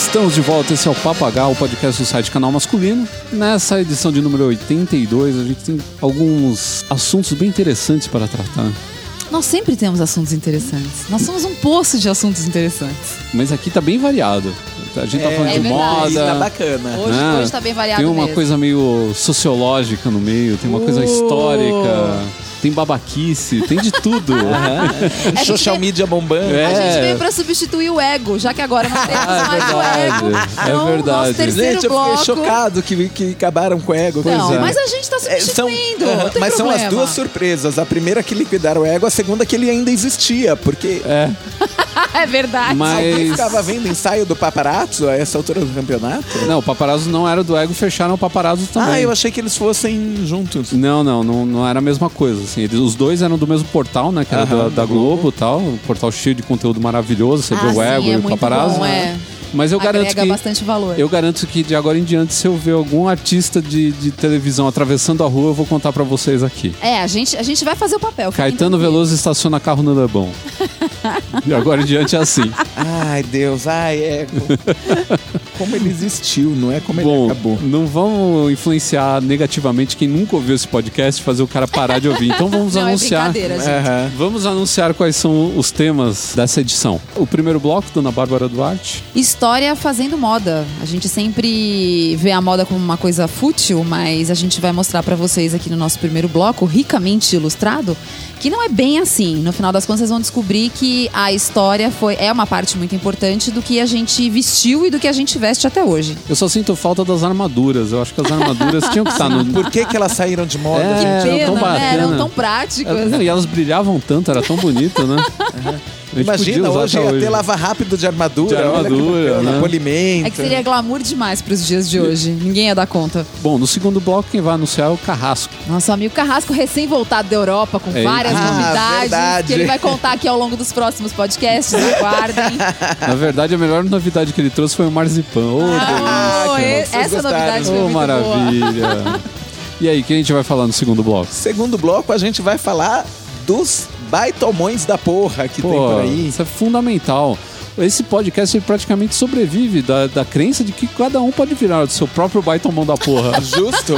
Estamos de volta, esse é o Papagal, o podcast do site Canal Masculino. Nessa edição de número 82, a gente tem alguns assuntos bem interessantes para tratar. Nós sempre temos assuntos interessantes. Nós somos um poço de assuntos interessantes. Mas aqui tá bem variado. A gente tá É, falando é de verdade. moda. Tá bacana. Hoje, né? hoje tá bem variado Tem uma mesmo. coisa meio sociológica no meio, tem uma coisa Uh. histórica, tem babaquice, tem de tudo. É, Social media bombando. É. A gente veio pra substituir o ego, já que agora não temos Ah, é mais verdade, o ego. é Então, verdade. Nosso terceiro Gente, eu bloco. fiquei chocado que, que acabaram com o ego. Não, é. mas a gente tá É, são, substituindo. Não tem mas são as problema. duas surpresas. A primeira que liquidaram o ego, a segunda que ele ainda existia. Porque É, É verdade. alguém mas. ficava vendo ensaio do paparazzo a essa altura do campeonato. Não, o paparazzo não era do ego, fecharam o paparazzo também. Ah, eu achei que eles fossem juntos. Não, não, não, não era a mesma coisa. Assim. Eles- os dois eram do mesmo portal, né? Que era Aham, da, do da Globo e tal. Um portal cheio de conteúdo maravilhoso. Você Ah, vê o sim, ego é e o muito paparazzo. bom, é. Mas eu garanto que. bastante valor. Eu garanto que de agora em diante, se eu ver algum artista de, de televisão atravessando a rua, eu vou contar pra vocês aqui. É, a gente, a gente vai fazer o papel. Caetano. Veloso estaciona carro no Leblon. de agora em diante é assim. Ai, Deus, ai, ego. como ele existiu, não é como ele Bom, acabou. não vamos influenciar negativamente quem nunca ouviu esse podcast, fazer o cara parar de ouvir. Então vamos Não, é anunciar. brincadeira, gente. Aham. Vamos anunciar quais são os temas dessa edição. O primeiro bloco, Dona Bárbara Duarte. História fazendo moda. A gente sempre vê a moda como uma coisa fútil, mas a gente vai mostrar pra vocês aqui no nosso primeiro bloco, ricamente ilustrado, que não é bem assim. No final das contas, vocês vão descobrir que a história foi é uma parte muito importante do que a gente vestiu e do que a gente veste até hoje. Eu só sinto falta das armaduras. Eu acho que as armaduras tinham que estar no. Por que, que elas saíram de moda? É, gente? eram Pena, tão né? Eram tão práticas. É, E elas brilhavam tanto, era tão bonito, né? Imagina, hoje ia ter lava rápido de armadura. De que armadura, bacana, né? Polimento. É que seria glamour demais pros dias de hoje. Ninguém ia dar conta. Bom, no segundo bloco, quem vai anunciar é o Carrasco. Nosso amigo Carrasco, recém-voltado da Europa, com É várias. Ah, novidades verdade. que ele vai contar aqui ao longo dos próximos podcasts. Aguardem. Na verdade, a melhor novidade que ele trouxe foi o Marzipan. Ô, Ah, que essa gostaram. novidade foi Ô, muito boa. maravilha. E aí, quem a gente vai falar no segundo bloco? Segundo bloco, a gente vai falar dos baitomões da porra que tem por aí. isso é fundamental. Esse podcast ele praticamente sobrevive da, da crença de que cada um pode virar o seu próprio baitomão da porra. Justo.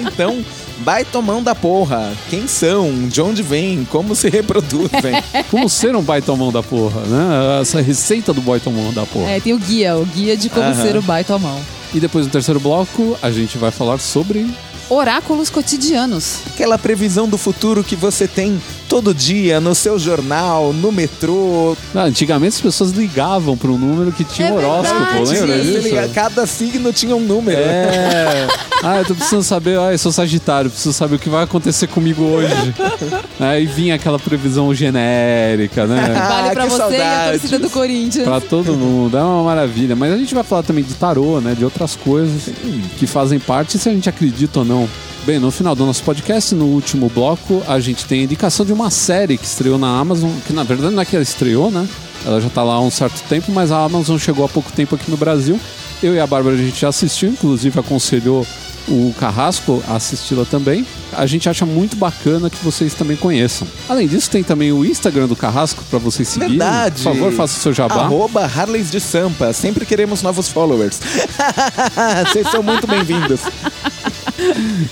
Então, baitomão da porra. Quem são? De onde vêm? Como se reproduzem? Como ser um baitomão da porra, né? Essa receita do baitomão da porra. É, tem o guia, o guia de como Aham. ser o baita à mão. E depois no terceiro bloco, a gente vai falar sobre Oráculos cotidianos. Aquela previsão do futuro que você tem todo dia no seu jornal, no metrô. Ah, antigamente as pessoas ligavam para um número que tinha É um horóscopo, verdade, lembra disso? liga- Cada signo tinha um número. É. Ah, eu tô precisando saber, ah, eu sou Sagitário, preciso saber o que vai acontecer comigo hoje. Aí vinha aquela previsão genérica, né? Vale Ah, pra que você e a saudades. torcida do Corinthians. Pra todo mundo, é uma maravilha. Mas a gente vai falar também de tarô, né? De outras coisas que fazem parte, se a gente acredita ou não. Bem, no final do nosso podcast, no último bloco, a gente tem a indicação de uma série que estreou na Amazon, que na verdade não é que ela estreou, né? Ela já tá lá há um certo tempo, mas a Amazon chegou há pouco tempo aqui no Brasil. Eu e a Bárbara a gente já assistiu, inclusive aconselhou o Carrasco a assisti-la também. A gente acha muito bacana que vocês também conheçam. Além disso, tem também o Instagram do Carrasco para vocês seguirem. Verdade. Por favor, faça o seu jabá. Arroba Harleys de Sampa. Sempre queremos novos followers. Vocês são muito bem-vindos.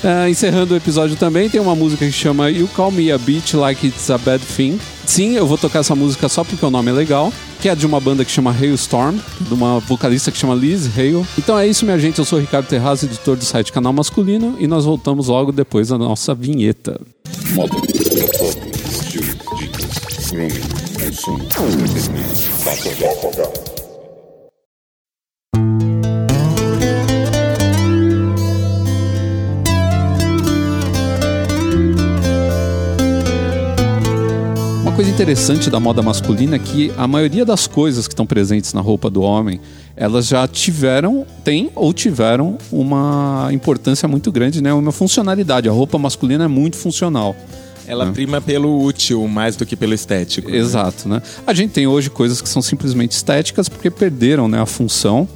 Ah, encerrando o episódio também, tem uma música que chama You Call Me a Beach Like It's a Bad Thing. Sim, eu vou tocar essa música só porque o nome é legal. Que é de uma banda que chama Hailstorm, de uma vocalista que chama Liz Hale. Então é isso, minha gente. Eu sou o Ricardo Terraz, editor do site Canal Masculino, e nós voltamos logo depois da nossa vinheta. Moda, dicas. Interessante da moda masculina é que a maioria das coisas que estão presentes na roupa do homem, elas já tiveram, têm ou tiveram uma importância muito grande, né? Uma funcionalidade. A roupa masculina é muito funcional. Ela Hum. prima pelo útil mais do que pelo estético. né? Exato, né? A gente tem hoje coisas que são simplesmente estéticas porque perderam né, a função.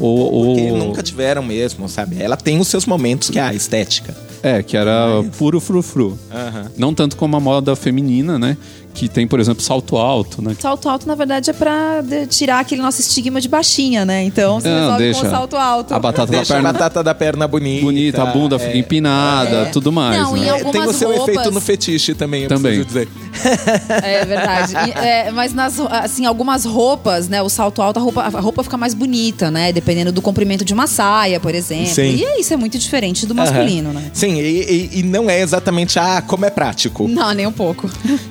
Ou, ou- Porque nunca tiveram mesmo, sabe? Ela tem os seus momentos que é a estética. É, que era puro frufru. Aham. Não tanto como a moda feminina, né? Que tem, por exemplo, salto alto, né? Salto alto, na verdade, é pra tirar aquele nosso estigma de baixinha, né? Então, você Não, resolve deixa. com o salto alto. A batata da Deixa a perna batata da perna bonita. bonita, a bunda fica é. empinada, É. tudo mais, Não, né? em É, algumas tem o seu roupas- efeito no fetiche também, eu Também. preciso dizer. É verdade. E, é, mas nas, assim, algumas roupas, né? O salto alto, a roupa, a roupa fica mais bonita, né? Dependendo do comprimento de uma saia, por exemplo. Sim. E é isso é muito diferente do masculino, né? Sim, e, e- e não é exatamente, ah, como é prático. Não, nem um pouco.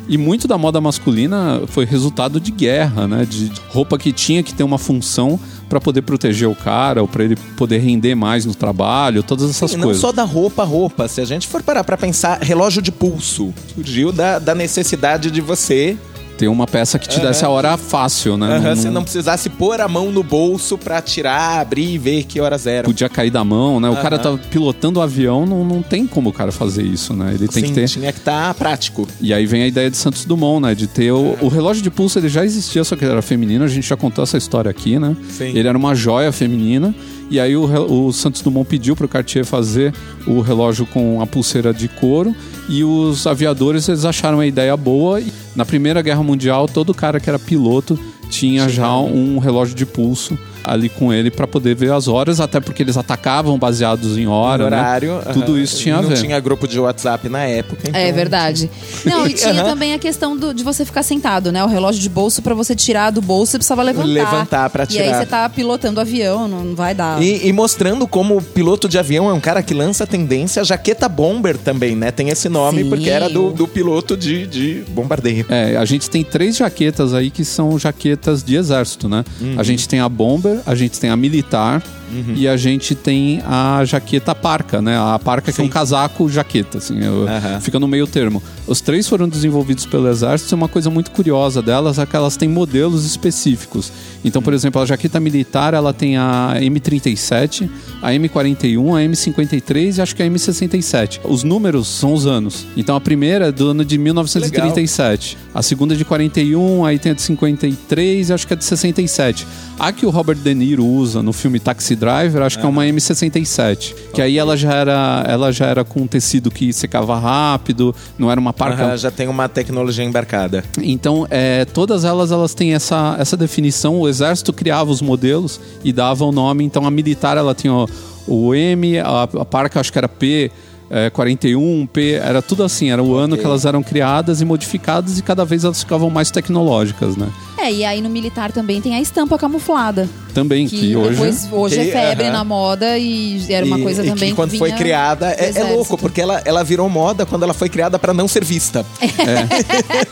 E muito da moda masculina foi resultado de guerra, né? De roupa que tinha que ter uma função pra poder proteger o cara, ou pra ele poder render mais no trabalho, todas essas E não coisas. só da roupa, roupa. Se a gente for parar pra pensar, relógio de pulso surgiu da, da necessidade de você, Ter uma peça que te desse a hora fácil, né? aham, Não- você não precisasse pôr a mão no bolso pra tirar, abrir e ver que horas eram. podia cair da mão, né? O cara tá pilotando o avião, não, não tem como o cara fazer isso, né? Ele tem Sim, que ter. tinha que estar prático. E aí vem a ideia de Santos Dumont, né? De ter o, o relógio de pulso, ele já existia, só que ele era feminino. A gente já contou essa história aqui, né? Sim. Ele era uma joia feminina. E aí o, o Santos Dumont pediu pro Cartier fazer o relógio com a pulseira de couro. E os aviadores, eles acharam a ideia boa. E na Primeira Guerra Mundial, todo cara que era piloto tinha já um relógio de pulso ali com ele para poder ver as horas, até porque eles atacavam baseados em hora, No né? horário. Tudo aham. isso tinha a Não ver. tinha grupo de WhatsApp na época. então- É verdade. Não, e tinha também a questão do- de você ficar sentado, né? O relógio de bolso, pra você tirar do bolso, você precisava levantar. Levantar pra E aí tirar. você tá pilotando o avião, não vai dar. E, e mostrando como o piloto de avião é um cara que lança a tendência, jaqueta bomber também, né? Tem esse nome Sim. porque era do, do piloto de, de bombardeio. É, a gente tem três jaquetas aí que são jaquetas de exército, né? Uhum. A gente tem a bomber, a gente tem a militar e a gente tem a jaqueta parca, né? A parca que é um Sim. casaco jaqueta, assim, Aham. fica no meio termo. Os três foram desenvolvidos pelo exército e uma coisa muito curiosa delas é que elas têm modelos específicos. Então, por exemplo, a jaqueta militar, ela tem a M37, a M41, a M53 e acho que a M67. Os números são os anos. Então, a primeira é do ano de 1937. A segunda é de 41, aí tem a de 53 e acho que é de 67. A que o Robert De Niro usa no filme Taxi Driver, acho que é uma M67. Que aí ela já era, ela já era com um tecido que secava rápido, não era uma parca Aham, já tem uma tecnologia embarcada. então, é, todas elas elas têm essa, essa definição. O exército criava os modelos e dava o nome. Então, a militar ela tinha o, o M, a, a parca acho que era P. é, 41, P, era tudo assim, era o ano que elas eram criadas e modificadas e cada vez elas ficavam mais tecnológicas, né? É, e aí no militar também tem a estampa camuflada. Também, que, Que, hoje. depois, hoje Que- é febre aham. na moda e era uma E- coisa e também que quando foi vinha criada é, é louco, porque ela, ela virou moda quando ela foi criada pra não ser vista.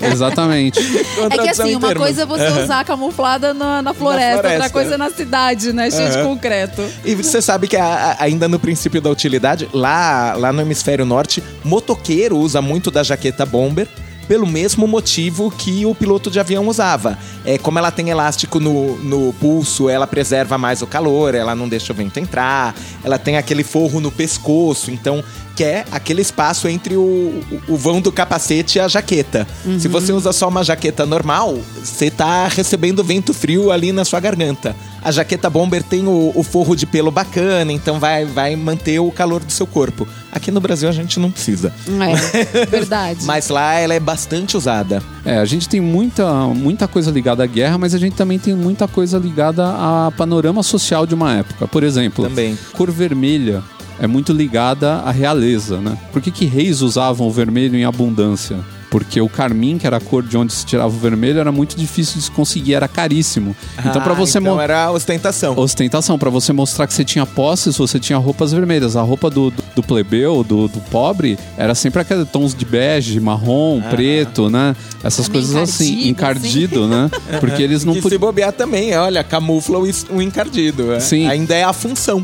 Exatamente. Uma É que assim, uma coisa é você usar camuflada na, na, floresta, outra floresta. coisa na cidade, né? Cheio de concreto. E você sabe que a- a- ainda no princípio da utilidade, lá, lá no hemisfério norte, motoqueiro usa muito da jaqueta bomber pelo mesmo motivo que o piloto de avião usava. É, como ela tem elástico no, no pulso, ela preserva mais o calor, ela não deixa o vento entrar, ela tem aquele forro no pescoço, então que é aquele espaço entre o, o- o vão do capacete e a jaqueta. Se você usa só uma jaqueta normal, você tá recebendo vento frio ali na sua garganta. A jaqueta bomber tem o, o forro de pelo bacana, então vai, vai manter o calor do seu corpo. Aqui no Brasil a gente não precisa. É, verdade. Mas lá ela é bastante usada. É, a gente tem muita, muita coisa ligada à guerra, mas a gente também tem muita coisa ligada a panorama social de uma época. Por exemplo, Também. cor vermelha é muito ligada à realeza, né? Por que, que reis usavam o vermelho em abundância? Porque o carmim, que era a cor de onde se tirava o vermelho, era muito difícil de se conseguir, era caríssimo. Então, para Ah, você então era ostentação. ostentação, para você mostrar que você tinha posses, você tinha roupas vermelhas. A roupa do, do, do plebeu, do, do pobre, era sempre aqueles tons de bege, marrom, preto, né? Essas Também coisas assim, encardido, encardido, né? Porque eles não que se podiam. bobear também, olha, camufla o, o encardido. é. Sim. Ainda é a função.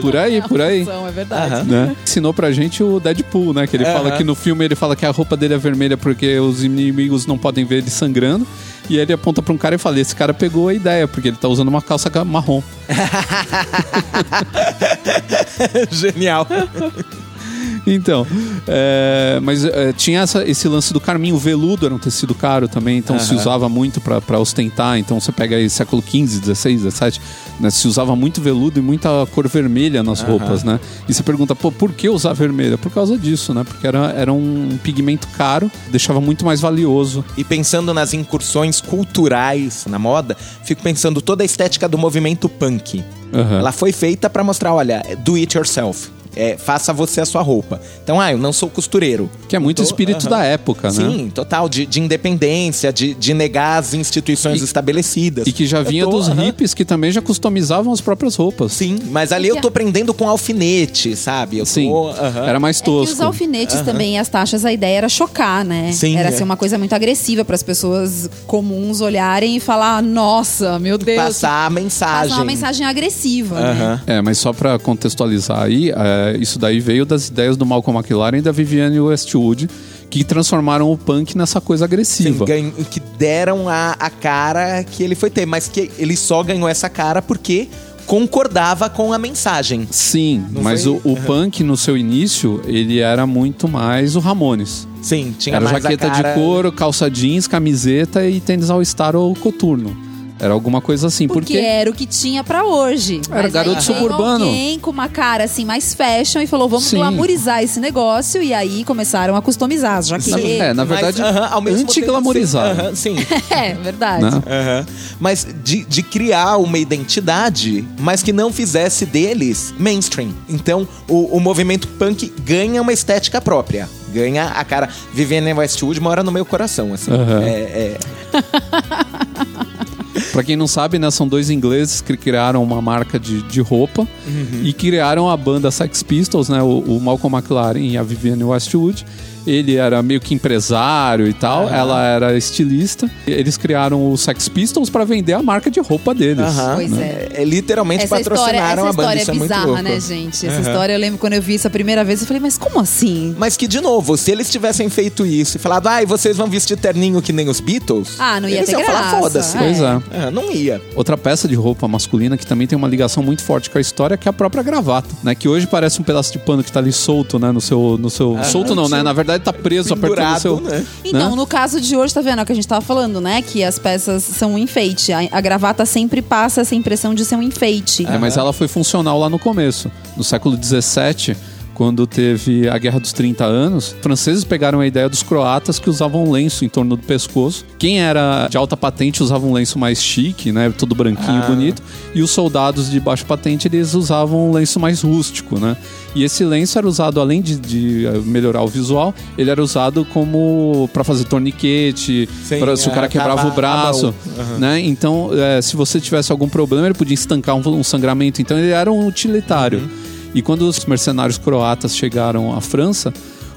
Por aí, por aí. É verdade. Aham. Né? Ensinou pra gente o Deadpool, né? Que ele Aham. fala que no filme ele fala que a roupa dele é vermelha porque os inimigos não podem ver ele sangrando. E ele aponta pra um cara e fala: Esse cara pegou a ideia, porque ele tá usando uma calça ca- marrom. Genial. Então, é, mas é, tinha essa- esse lance do carminho, o veludo era um tecido caro também, então se usava muito pra ostentar. Então você pega aí século XV, XVI, XVII, né, se usava muito veludo e muita cor vermelha nas roupas, né? E você pergunta, pô, por que usar vermelha? Por causa disso, né? Porque era, era um pigmento caro, deixava muito mais valioso. E pensando nas incursões culturais na moda, fico pensando toda a estética do movimento punk. Aham. Ela foi feita pra mostrar, olha, do it yourself. É, faça você a sua roupa. Então, ah, eu não sou costureiro. Que é muito Tô- espírito aham. da época, né? Sim, total, de, de independência, de, de negar as instituições E- estabelecidas. E que já vinha tô- dos aham. hippies que também já customizavam as próprias roupas. Sim, mas ali eu tô prendendo com alfinete, sabe? Eu Sim. tô, aham. Era mais É que tosco. os alfinetes também e as taxas, a ideia era chocar, né? Sim, era é. ser uma coisa muito agressiva para as pessoas comuns olharem e falar: nossa, meu Deus. Passar a mensagem. Passar uma mensagem agressiva, né? É, mas só pra contextualizar aí, é, isso daí veio das ideias do Malcolm McLaren e da Vivienne Westwood, que transformaram o punk nessa coisa Sim, agressiva. ganho- que deram a, a cara que ele foi ter, mas que ele só ganhou essa cara porque concordava com a mensagem. Sim, Não mas foi? o, o punk no seu início, ele era muito mais o Ramones. Sim, tinha era mais jaqueta a cara... de couro, calça jeans, camiseta e tênis all-star ou coturno. Era alguma coisa assim, Porque, porque... era o que tinha pra hoje. Era Mas garoto suburbano. alguém com uma cara assim mais fashion e falou: vamos Sim. glamourizar esse negócio. E aí começaram a customizar as jaquetas. É, na verdade, mesmo tempo, anti-glamorizado. sim. É, verdade. Né? Aham. Mas de, de criar uma identidade, mas que não fizesse deles mainstream. Então, o, o movimento punk ganha uma estética própria. Ganha a cara. Vivienne Westwood mora no meu coração, assim. É, é- Pra quem não sabe, né, são dois ingleses que criaram uma marca de, de roupa e criaram a banda Sex Pistols, né? O, o Malcolm McLaren e a Vivienne Westwood. Ele era meio que empresário e tal, ela era estilista. Eles criaram o Sex Pistols pra vender a marca de roupa deles. aham. Pois é. é, Literalmente Essa história, patrocinaram essa a banda. história Isso é é muito bizarra, né, gente? Essa Aham. história, eu lembro quando eu vi isso a primeira vez, eu falei, mas como assim? Mas que, de novo, se eles tivessem feito isso e falado, ai, vocês vão vestir terninho que nem os Beatles. Ah, não ia eles ter iam falar, graça. foda-se. É. Pois é. Ah, não ia. Outra peça de roupa masculina que também tem uma ligação muito forte com a história, que é a própria gravata, né? Que hoje parece um pedaço de pano que tá ali solto, né? No seu. No seu solto não, né? Na verdade tá preso, apertando o Pendurado, seu. né? Então, né? no caso de hoje, tá vendo? É o que a gente tava falando, né? Que as peças são um enfeite. A, a gravata sempre passa essa impressão de ser um enfeite. É, mas ela foi funcional lá no começo. No século XVII, quando teve a Guerra dos 30 Anos, franceses pegaram a ideia dos croatas que usavam um lenço em torno do pescoço. Quem era de alta patente usava um lenço mais chique, né? Todo branquinho, Ah. bonito. E os soldados de baixa patente, eles usavam um lenço mais rústico, né? E esse lenço era usado, além de, de, eh, melhorar o visual, ele era usado como para fazer torniquete, Sim, pra, se o cara é, quebrava tava o braço. Aham. né? Então, é, se você tivesse algum problema, ele podia estancar um, um sangramento. Então, ele era um utilitário. Uhum. E quando os mercenários croatas chegaram à França,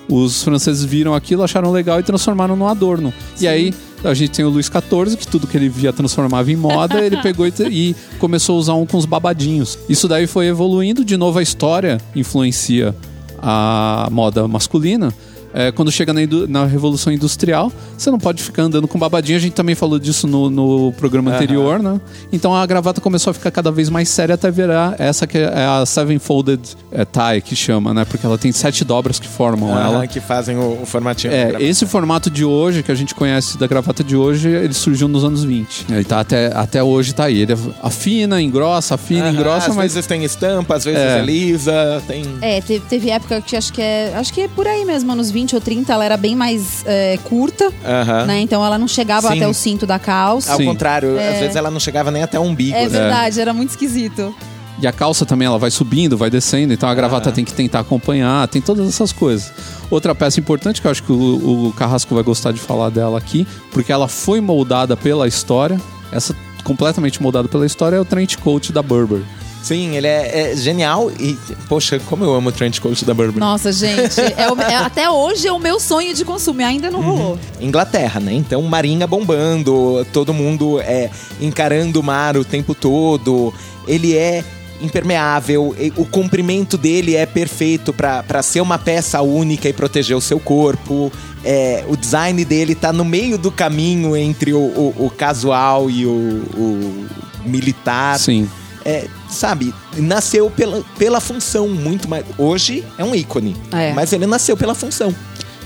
os franceses viram aquilo, acharam legal e transformaram num adorno. E aí, a gente tem o Luís XIV, que tudo que ele via transformava em moda, ele pegou e, e começou a usar um com os babadinhos. Isso daí foi evoluindo, de novo a história influencia a moda masculina. É, quando chega na, na Revolução Industrial, você não pode ficar andando com babadinho. A gente também falou disso no, no programa anterior, né? Então a gravata começou a ficar cada vez mais séria até virar essa que é a Seven Folded é, Tie, que chama, né? Porque ela tem sete dobras que formam Ah, ela. que fazem o, o formatinho. da É, gravata. esse formato de hoje, que a gente conhece da gravata de hoje, ele surgiu nos anos 20. Ele tá até, até hoje tá aí. Ele afina, engrossa, afina, Aham, engrossa, às mas vezes tem estampa, às vezes É. é, lisa, tem... É, teve, teve época que acho que é. Acho que é por aí mesmo, anos 20 ou 30, ela era bem mais é, curta, Aham. né? Então ela não chegava Sim. até o cinto da calça. Ao Sim. contrário, É. às vezes ela não chegava nem até o umbigo. É né? verdade, era muito esquisito. E a calça também, ela vai subindo, vai descendo, então a gravata tem que tentar acompanhar, tem todas essas coisas. Outra peça importante que eu acho que o, o Carrasco vai gostar de falar dela aqui, porque ela foi moldada pela história, essa completamente moldada pela história é o trench coat da Burberry. Sim, ele é, é genial e, poxa, como eu amo o trench coat da Burberry. Nossa, gente, é o- é- até hoje é o meu sonho de consumo e ainda não rolou. Inglaterra, né? Então, marinha bombando, todo mundo é encarando o mar o tempo todo. Ele é impermeável, o comprimento dele é perfeito para ser uma peça única e proteger o seu corpo. É, o design dele tá no meio do caminho entre o, o- o casual e o, o militar. Sim. É, sabe, nasceu pela, pela função muito mais. Hoje é um ícone, É. mas ele nasceu pela função.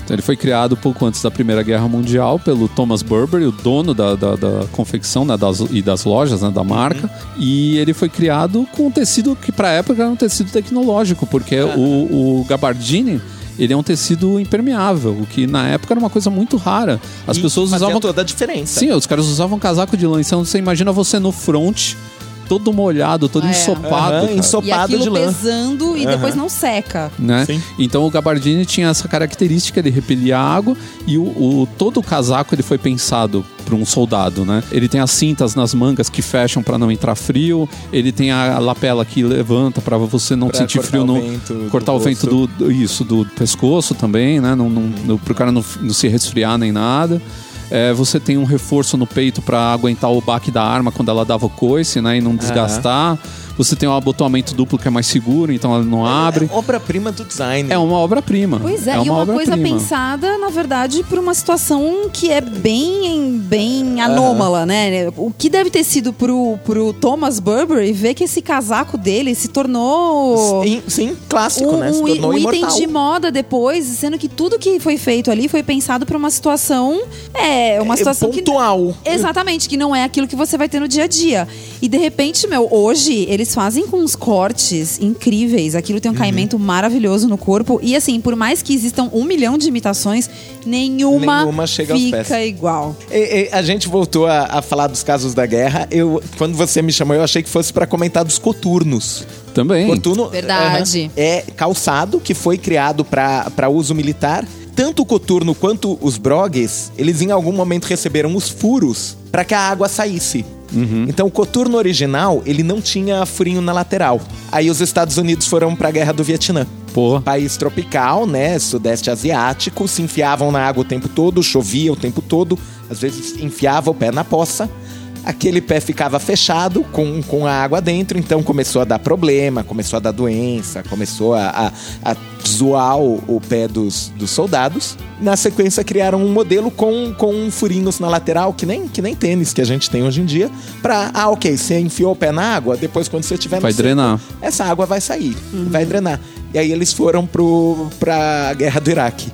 Então, ele foi criado pouco antes da Primeira Guerra Mundial pelo Thomas Burberry, o dono da, da, da confecção né, das, e das lojas né, da marca. E ele foi criado com um tecido que, para a época, era um tecido tecnológico, porque o, o gabardine ele é um tecido impermeável, o que na época era uma coisa muito rara. As E pessoas fazia usavam. toda a diferença. Sim, os caras usavam casaco de lã. Então você imagina você no front, todo molhado, todo É. ensopado. Aham, cara E ensopado de aquilo lã. pesando e Aham. depois não seca. né? Sim. Então o gabardine tinha essa característica, ele repelia a água e o, o- todo o casaco ele foi pensado para um soldado, né? Ele tem as cintas nas mangas que fecham para não entrar frio, ele tem a lapela que levanta para você não Pra sentir cortar frio o no vento do cortar o vento do, do- isso do pescoço também, né? Não, não, não, pro cara não, não se resfriar nem nada. É, você tem um reforço no peito para aguentar o baque da arma quando ela dava o coice, né? E não desgastar. Você tem um abotoamento duplo que é mais seguro, então ela não abre. É obra-prima do design. É uma obra-prima. Pois é, é e uma coisa pensada, na verdade, por uma situação que é bem, bem anômala, né? O que deve ter sido pro, pro Thomas Burberry ver que esse casaco dele se tornou Sim, sim, clássico, um, né? Se um- tornou um item de moda depois, sendo que tudo que foi feito ali foi pensado pra uma situação. É, uma É situação que. pontual. Exatamente, que não é aquilo que você vai ter no dia a dia. E de repente, meu, hoje eles fazem com uns cortes incríveis. Aquilo tem um caimento maravilhoso no corpo. E assim, por mais que existam um milhão de imitações, nenhuma, Nenhuma chega aos fica pés. igual. E- e a gente voltou a, a falar dos casos da guerra. Eu, quando você me chamou, eu achei que fosse pra comentar dos coturnos. Também. Coturno Verdade. aham, é calçado que foi criado para uso militar. Tanto o coturno quanto os brogues, eles em algum momento receberam os furos para que a água saísse. Então o coturno original, ele não tinha furinho na lateral. Aí os Estados Unidos foram para a guerra do Vietnã. Pô. País tropical, né? Sudeste asiático, se enfiavam na água o tempo todo, chovia o tempo todo, às vezes enfiava o pé na poça. Aquele pé ficava fechado com, com a água dentro, então começou a dar problema, começou a dar doença, começou a, a, a zoar o, o pé dos, dos soldados. Na sequência, criaram um modelo com, com furinhos na lateral, que nem, que nem tênis que a gente tem hoje em dia, pra, ah, ok, você enfiou o pé na água, depois quando você tiver no Vai seco, drenar. essa água vai sair, vai drenar. E aí eles foram pro, pra guerra do Iraque.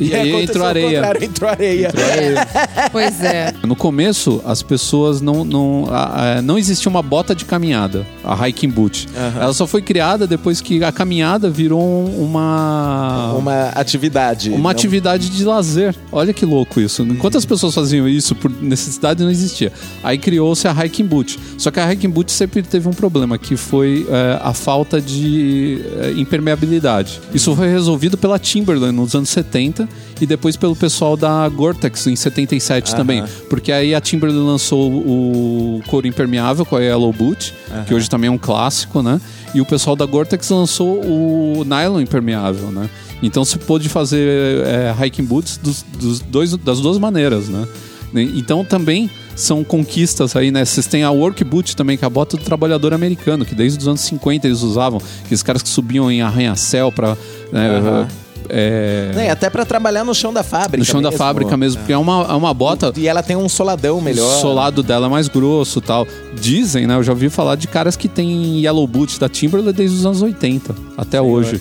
E aí aconteceu entrou o areia. contrário, entrou areia. Pois é. No começo, as pessoas não. Não, a- a- não existia uma bota de caminhada, a hiking boot. Aham. Ela só foi criada depois que a caminhada virou um- uma. Uma atividade. Uma não- atividade de lazer. Olha que louco isso. Enquanto as pessoas faziam isso por necessidade, não existia. Aí criou-se a hiking boot. Só que a hiking boot sempre teve um problema, que foi é, a falta de é, impermeabilidade. Isso foi resolvido pela Timberland nos anos 70 e depois pelo pessoal da Gore-Tex em 77 também. Porque aí a Timberland lançou o couro impermeável com a Yellow Boot, que hoje também é um clássico, né? E o pessoal da Gore-Tex lançou o nylon impermeável, né? Então se pôde fazer é, hiking boots dos, dos dois, das duas maneiras, né? Então também são conquistas aí, né? Vocês têm a work boot também, que é a bota do trabalhador americano, que desde os anos 50 eles usavam, aqueles caras que subiam em arranha-céu para Aham. É, É, até pra trabalhar no chão da fábrica. no chão da mesmo. fábrica mesmo, porque é uma, é uma bota E ela tem um soladão melhor. o solado dela é mais grosso e tal. Dizem, né? Eu já ouvi falar de caras que tem Yellow Boot da Timberland desde os anos 80 até hoje.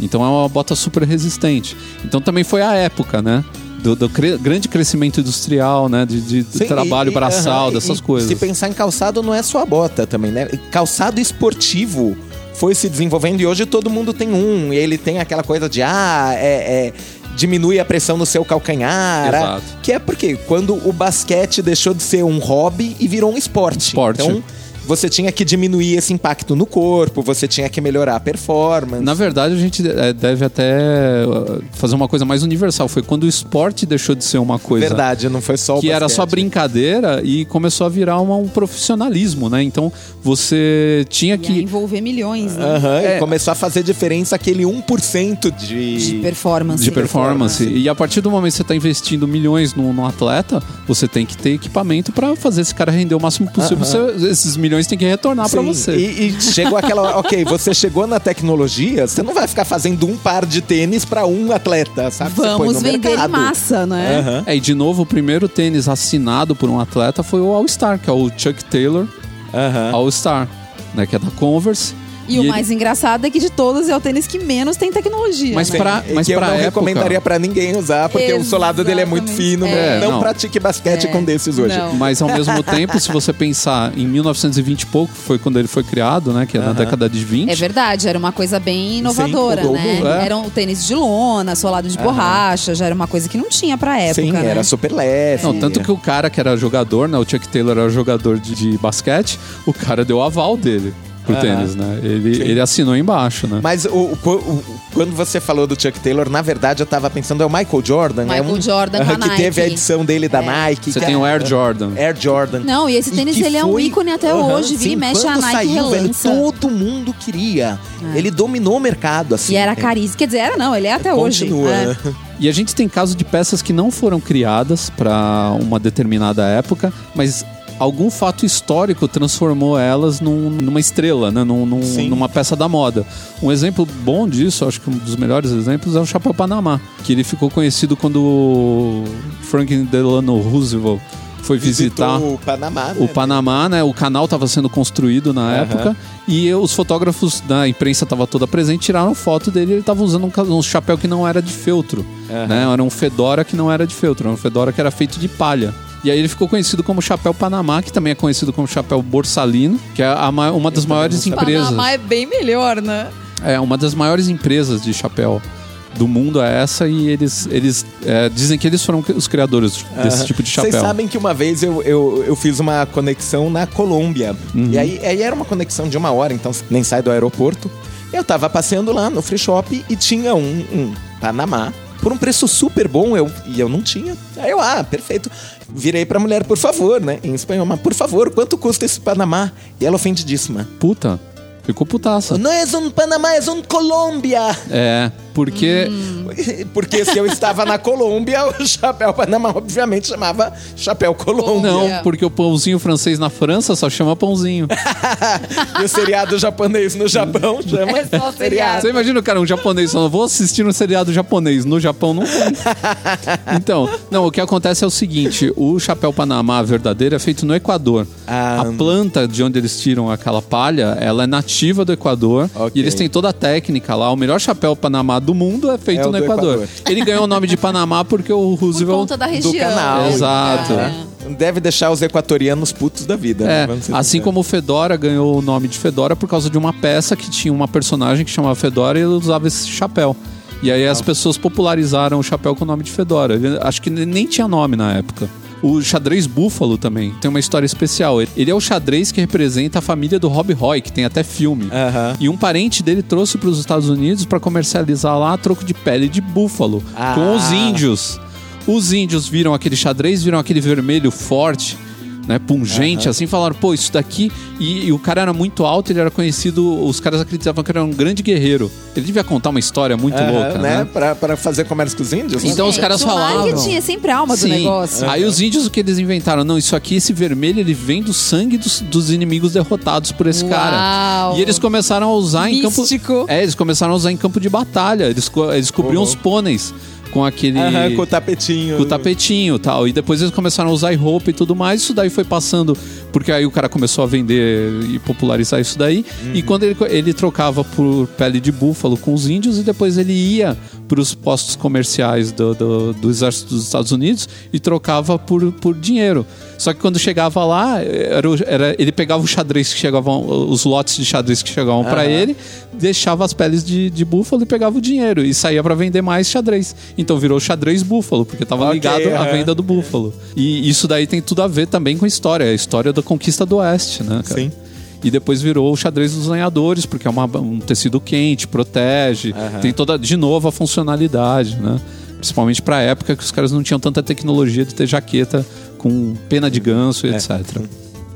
Então é uma bota super resistente. Então também foi a época, né? Do, do cre- grande crescimento industrial, né? De, de Sim, trabalho e- braçal, dessas e coisas. Se pensar em calçado, não é só a bota também, né? Calçado esportivo foi se desenvolvendo e hoje todo mundo tem um. E ele tem aquela coisa de, ah, é. é, diminui a pressão no seu calcanhar. Exato. Que é porque quando o basquete deixou de ser um hobby e virou um esporte. Esporte. Então, você tinha que diminuir esse impacto no corpo, você tinha que melhorar a performance. Na verdade, a gente é, deve até uh, fazer uma coisa mais universal. Foi quando o esporte deixou de ser uma coisa Verdade, não foi só o que era só basquete. brincadeira e começou a virar uma- um profissionalismo, né? Então você tinha E que envolver milhões, né? Aham, É. e começou a fazer diferença aquele 1% de... De performance. de performance. performance. E a partir do momento que você está investindo milhões num, num atleta, você tem que ter equipamento para fazer esse cara render o máximo possível. Você- esses milhões têm que retornar para você. E, e chegou aquela. ok, você chegou na tecnologia, você não vai ficar fazendo um par de tênis pra um atleta, sabe? Você põe Vamos no vender mercado. em massa, né? Aham. É, e de novo, o primeiro tênis assinado por um atleta foi o All-Star, que é o Chuck Taylor Aham. All-Star. né, que é da Converse. E, o ele- mais engraçado é que de todos é o tênis que menos tem tecnologia. Mas né? pra- mas que eu pra não época- recomendaria pra ninguém usar, porque o solado dele é muito Exatamente. fino. É. não Não. pratique basquete É. com desses hoje. Não. Mas ao mesmo tempo, se você pensar em 1920 e pouco, foi quando ele foi criado, né? Que é na década de 20. É verdade, era uma coisa bem inovadora, mudou o né? é. Era um tênis de lona, solado de borracha, já era uma coisa que não tinha pra época, Sim, né? era super leve. Não, tanto que o cara que era jogador, né? O Chuck Taylor era jogador de, de basquete, o cara deu aval dele pro Aham. tênis, né? Ele, Sim. ele assinou embaixo, né? Mas o, o- o- quando você falou do Chuck Taylor, na verdade eu tava pensando, é o Michael Jordan, né? Michael Jordan com a que teve a Nike. edição dele da Nike. Você que tem é- o Air Jordan. Air Jordan. Não, e esse tênis, que ele é um foi- ícone até Aham, hoje. Vira e mexe a Nike saiu, velho, todo mundo queria. Ele dominou o mercado, assim. E era É. caríssimo. Quer dizer, era não, ele é até Continua. hoje. É. E a gente tem caso de peças que não foram criadas para uma determinada época, mas algum fato histórico transformou elas num- numa estrela, né? Num- num- numa peça da moda. Um exemplo bom disso, acho que um dos melhores exemplos é o chapéu Panamá, que ele ficou conhecido quando o Franklin Delano Roosevelt foi visitar Visitou o Panamá, né? o Panamá, né? O canal estava sendo construído na Aham. época e os fotógrafos da imprensa estava toda presente, tiraram foto dele. Ele estava usando um, um chapéu que não era de feltro, Aham. né? Era um fedora que não era de feltro, era um fedora que era feito de palha. E aí ele ficou conhecido como chapéu Panamá, que também é conhecido como chapéu Borsalino, que é a ma- uma das maiores empresas. Panamá é bem melhor, né? É uma das maiores empresas de chapéu do mundo é essa e eles, eles é, dizem que eles foram os criadores desse Aham. tipo de chapéu. Vocês sabem que uma vez eu, eu, eu fiz uma conexão na Colômbia. Uhum. E aí, aí era uma conexão de uma hora, então nem sai do aeroporto. Eu tava passeando lá no free shop e tinha um, um Panamá por um preço super bom eu, e eu não tinha. Aí eu, ah, perfeito. Virei pra mulher, por favor, né? Em espanhol, mas por favor, quanto custa esse Panamá? E ela ofendidíssima. Puta, ficou putaça. Não é um Panamá, é um Colômbia. É, porque Porque se eu estava na Colômbia, o chapéu Panamá obviamente chamava chapéu Colômbia. Não, porque o pãozinho francês na França só chama pãozinho. e o seriado japonês no Japão chama É só seriado. Você imagina o cara, um japonês, falando, vou assistir um seriado japonês. No Japão não tem. Então, não, o que acontece é o seguinte: o chapéu Panamá verdadeiro é feito no Equador. Ah. A planta de onde eles tiram aquela palha, ela é nativa do Equador. Ok. E eles têm toda a técnica lá. O melhor chapéu Panamá do mundo é feito É no do Equador. Equador. Ele ganhou o nome de Panamá porque o Por Roosevelt. conta da região. canal. Exato. É. Deve deixar os equatorianos putos da vida. né? É, Vamos ser assim como o Fedora ganhou o nome de Fedora por causa de uma peça que tinha uma personagem que chamava Fedora e ele usava esse chapéu. E aí as pessoas popularizaram o chapéu com o nome de Fedora. Acho que nem tinha nome na época. O xadrez búfalo também tem uma história especial. Ele é o xadrez que representa a família do Rob Roy, que tem até filme. Aham. E um parente dele trouxe para os Estados Unidos para comercializar lá a troco de pele de búfalo Ah. com os índios. Os índios viram aquele xadrez, viram aquele vermelho forte, né, pungente, assim, falaram, pô, isso daqui. E, e o cara era muito alto, ele era conhecido, os caras acreditavam que era um grande guerreiro. Ele devia contar uma história muito Aham, louca, né? Pra, pra fazer comércio com os índios? né? Então os caras falavam. marketing é sempre a alma do Sim. negócio. Aí os índios o que eles inventaram? Não, isso aqui, esse vermelho, ele vem do sangue dos, dos inimigos derrotados por esse cara. Uau. E eles começaram a usar em campo. Místico. É, eles começaram a usar em campo de batalha. Eles, eles cobriam Uhum. os pôneis com aquele. Com o tapetinho. com o tapetinho e tal. E depois eles começaram a usar roupa e tudo mais. Isso daí foi passando, porque aí o cara começou a vender e popularizar isso daí. E quando ele, ele trocava por pele de búfalo com os índios, e depois ele ia para os postos comerciais do, do, do exército dos Estados Unidos e trocava por, por dinheiro. Só que quando chegava lá, era, era- ele pegava o xadrez que chegavam, os lotes de xadrez que chegavam pra Aham. ele, deixava as peles de, de búfalo e pegava o dinheiro e saía pra vender mais xadrez. Então virou xadrez búfalo, porque tava Ok, ligado à aham. venda do búfalo. E isso daí tem tudo a ver também com a história, a história da conquista do Oeste, né, cara? Sim. E depois virou o xadrez dos lenhadores, porque é uma- um tecido quente, protege, Aham. tem toda, de novo, a funcionalidade, né? Principalmente pra época que os caras não tinham tanta tecnologia de ter jaqueta com pena de ganso e É. etc.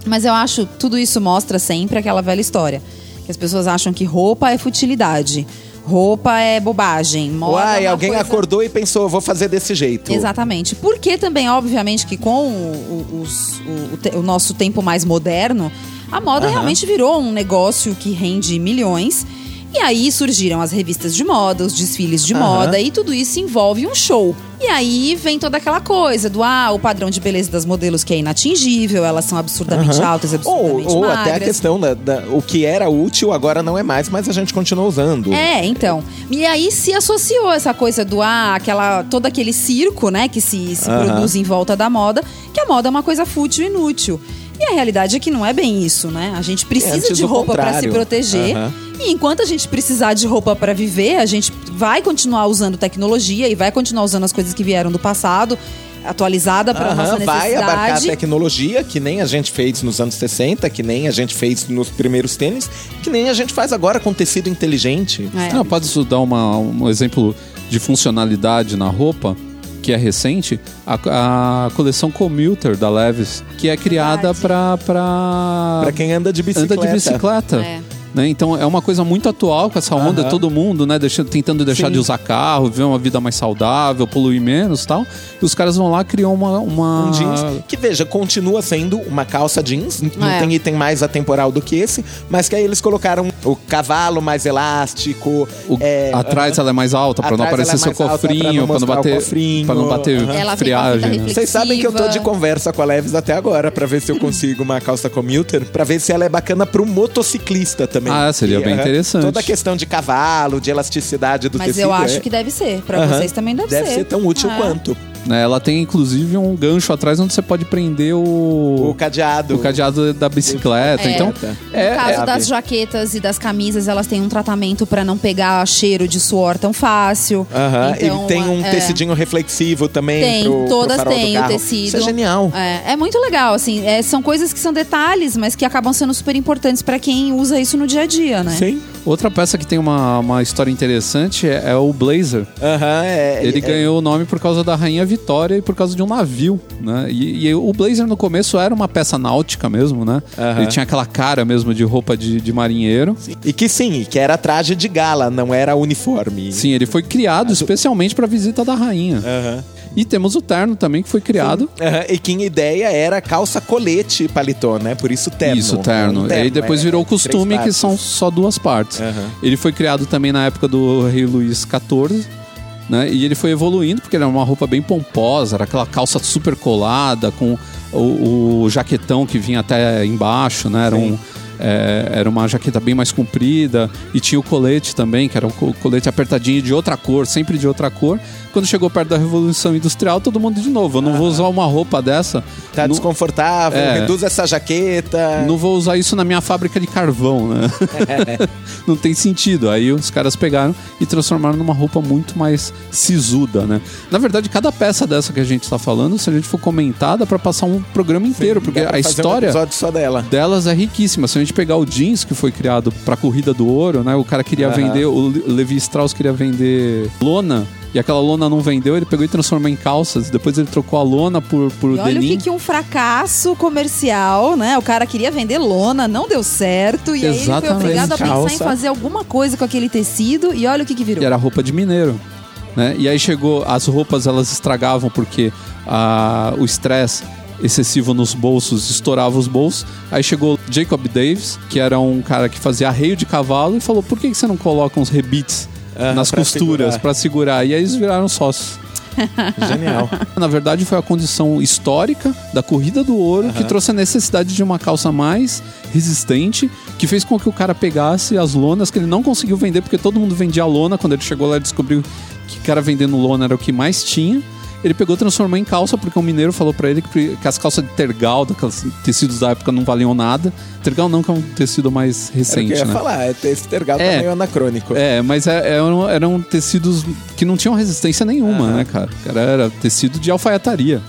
Mas eu acho tudo isso mostra sempre aquela velha história. Que as pessoas acham que roupa é futilidade. Roupa é bobagem. Moda é Uai, uma alguém coisa- acordou e pensou, vou fazer desse jeito. Exatamente. Porque também, obviamente, que com o, o- os- o- o te- o nosso tempo mais moderno, a moda realmente virou um negócio que rende milhões. E aí surgiram as revistas de moda, os desfiles de Aham. moda, e tudo isso envolve um show. E aí vem toda aquela coisa do ah, o padrão de beleza das modelos que é inatingível, elas são absurdamente Aham. altas, Ou, absurdamente ou magras. até a questão da, da- o que era útil agora não é mais, mas a gente continua usando. É, então. E aí se associou essa coisa do ah, aquela todo aquele circo, né, que se, se Aham. produz em volta da moda, que a moda é uma coisa fútil e inútil. E a realidade é que não é bem isso, né? A gente precisa antes de roupa para se proteger. Aham. E enquanto a gente precisar de roupa para viver, a gente vai continuar usando tecnologia e vai continuar usando as coisas que vieram do passado, atualizada para Aham, nossa vai abarcar a necessidade. tecnologia, que nem a gente fez nos anos 60, que nem a gente fez nos primeiros tênis, que nem a gente faz agora com tecido inteligente. É. Não, pode dar uma, um exemplo de funcionalidade na roupa que é recente, a, a coleção Commuter da Levis, que é criada para Pra quem anda de bicicleta. anda de bicicleta. É. Né? Então é uma coisa muito atual com essa onda, Aham. todo mundo, né, deixando, tentando deixar Sim. de usar carro, viver uma vida mais saudável, poluir menos e tal. E os caras vão lá e criam uma. uma... Um jeans que, veja, continua sendo uma calça jeans. Não É. tem item mais atemporal do que esse. Mas que aí eles colocaram o cavalo mais elástico. O- é, atrás ela é mais alta, para não aparecer é seu não cofrinho, para não, mostrar o bater. Pra não bater a friagem. né? Vocês sabem que eu tô de conversa com a Leves até agora pra ver se eu consigo uma calça commuter, pra ver se ela é bacana pro motociclista também. Ah, seria Que, bem interessante. Toda a questão de cavalo, de elasticidade do Mas tecido. eu acho é- que deve ser. Pra Aham. vocês também deve, deve ser tão útil É. quanto Né, Ela tem inclusive um gancho atrás onde você pode prender o, o cadeado. o cadeado da bicicleta. É. Então, No é, caso é- das jaquetas e das camisas, elas têm um tratamento pra não pegar cheiro de suor tão fácil. Aham, Então, e tem um é, tecidinho reflexivo também Tem, pro, todas têm o tecido. Isso é genial. É, é muito legal, assim. é, são coisas que são detalhes, mas que acabam sendo super importantes pra quem usa isso no dia a dia, né? Sim. Outra peça que tem uma, uma história interessante é, é o Blazer. Aham, é, Ele é- ganhou o nome por causa da Rainha Vitória e por causa de um navio, né? E, e o Blazer no começo era uma peça náutica mesmo, né? Aham. Ele tinha aquela cara mesmo de roupa de, de marinheiro. E que sim, que era traje de gala, não era uniforme. Sim, ele foi criado especialmente para a visita da rainha. Aham. E temos o terno também que foi criado. Aham, E que a ideia era calça colete paletó, né? Por isso terno. Isso, terno. Um E aí depois é, virou costume, que são só duas partes. Aham. Ele foi criado também na época do rei Luís XIV, né? E ele foi evoluindo, porque era uma roupa bem pomposa, era aquela calça super colada, com o, o jaquetão que vinha até embaixo, né? Era, Sim. um, é, era uma jaqueta bem mais comprida. E tinha o colete também, que era um co- colete apertadinho de outra cor, sempre de outra cor. Quando chegou perto da Revolução Industrial, todo mundo de novo. Eu não vou usar uma roupa dessa. Tá não- desconfortável, É. reduz essa jaqueta. não vou usar isso na minha fábrica de carvão, né? não tem sentido. Aí os caras pegaram e transformaram numa roupa muito mais sisuda, né? Na verdade, cada peça dessa que a gente tá falando, se a gente for comentar, dá pra passar um programa inteiro, porque Dá pra a história Um só dela. delas é riquíssima. Se a gente pegar o jeans que foi criado pra corrida do ouro, né? O cara queria Aham. vender, o Le- Levi Strauss queria vender lona. E aquela lona não vendeu, ele pegou e transformou em calças. Depois ele trocou a lona por, por E olha o denim. que, que um fracasso comercial, né? O cara queria vender lona, não deu certo. E aí ele foi Exatamente. obrigado a pensar em fazer alguma coisa com aquele tecido. E olha o que, que virou. E era roupa de mineiro. Né? E aí chegou, as roupas elas estragavam porque ah, o estresse excessivo nos bolsos estourava os bolsos. Aí chegou Jacob Davis, que era um cara que fazia arreio de cavalo, e falou: por que você não coloca uns rebites Aham, nas pra costuras para segurar? E aí eles viraram sócios. Genial. Na verdade, foi a condição histórica da corrida do ouro que trouxe a necessidade de uma calça mais resistente, que fez com que o cara pegasse as lonas que ele não conseguiu vender, porque todo mundo vendia lona. Quando ele chegou lá, ele descobriu que o cara vendendo lona era o que mais tinha. Ele pegou e transformou em calça, porque o mineiro falou pra ele que, que as calças de tergal, daqueles tecidos da época, não valiam nada. Tergal não, que é um tecido mais Era o recente, que eu ia né? falar, é, esse tergal É. tá meio anacrônico. É, mas é- eram, eram tecidos que não tinham resistência nenhuma, né, cara? Cara era tecido de alfaiataria,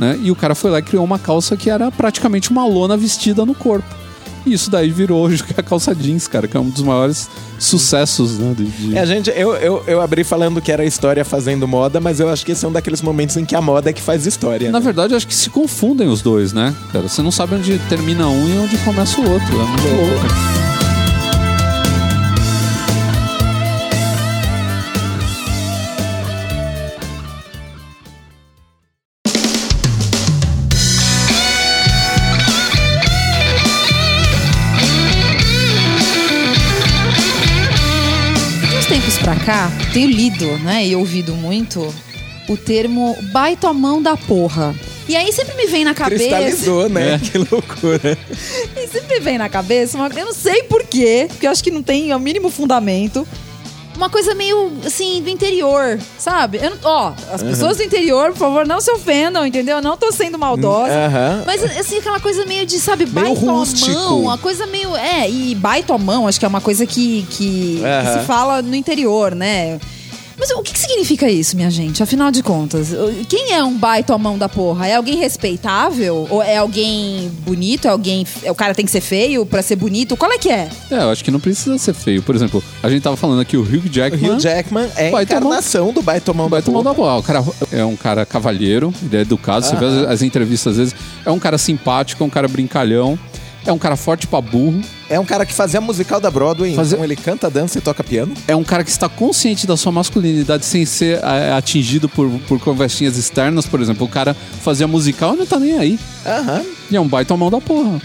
né? E o cara foi lá e criou uma calça que era praticamente uma lona vestida no corpo. E isso daí virou hoje a calça jeans, cara, que é um dos maiores sucessos, né? de- de- É, a gente, eu, eu, eu abri falando que era história fazendo moda, mas eu acho que esse é um daqueles momentos em que a moda é que faz história. Na né? verdade, eu acho que se confundem os dois, né, cara? Você não sabe onde termina um e onde começa o outro. É muito louco. Pra cá, tenho lido, né, e ouvido muito o termo baita a mão da porra. E aí sempre me vem na cabeça. Cristalizou, né? É. Que loucura. E sempre me vem na cabeça, uma, eu não sei porquê, porque eu acho que não tem o mínimo fundamento. Uma coisa meio, assim, do interior, sabe? Eu ó, as pessoas do interior, por favor, não se ofendam, entendeu? Eu não tô sendo maldosa. Aham. Mas, assim, aquela coisa meio de, sabe, Meio baita a mão. Uma coisa meio... É, e baita a mão, acho que é uma coisa que, que, que se fala no interior, né? Mas o que, que significa isso, minha gente? Afinal de contas, quem é um baita a mão da porra? É alguém respeitável? Ou é alguém bonito? É alguém... é- O cara tem que ser feio pra ser bonito? Qual é que é? É, eu acho que não precisa ser feio. Por exemplo, a gente tava falando aqui o Hugh O Jackman. Hugh Jackman é a encarnação do Baitomão da Vai tomar Porra. da boa. O cara é um cara cavalheiro, ele é educado. Você vê as, as entrevistas às vezes. É um cara simpático, é um cara brincalhão. É um cara forte pra burro. É um cara que fazia musical da Broadway, Fazia- então ele canta, dança e toca piano. É um cara que está consciente da sua masculinidade sem ser é, atingido por, por conversinhas externas, por exemplo. O cara fazia musical e não tá nem aí. Aham. E é um baita mão da porra.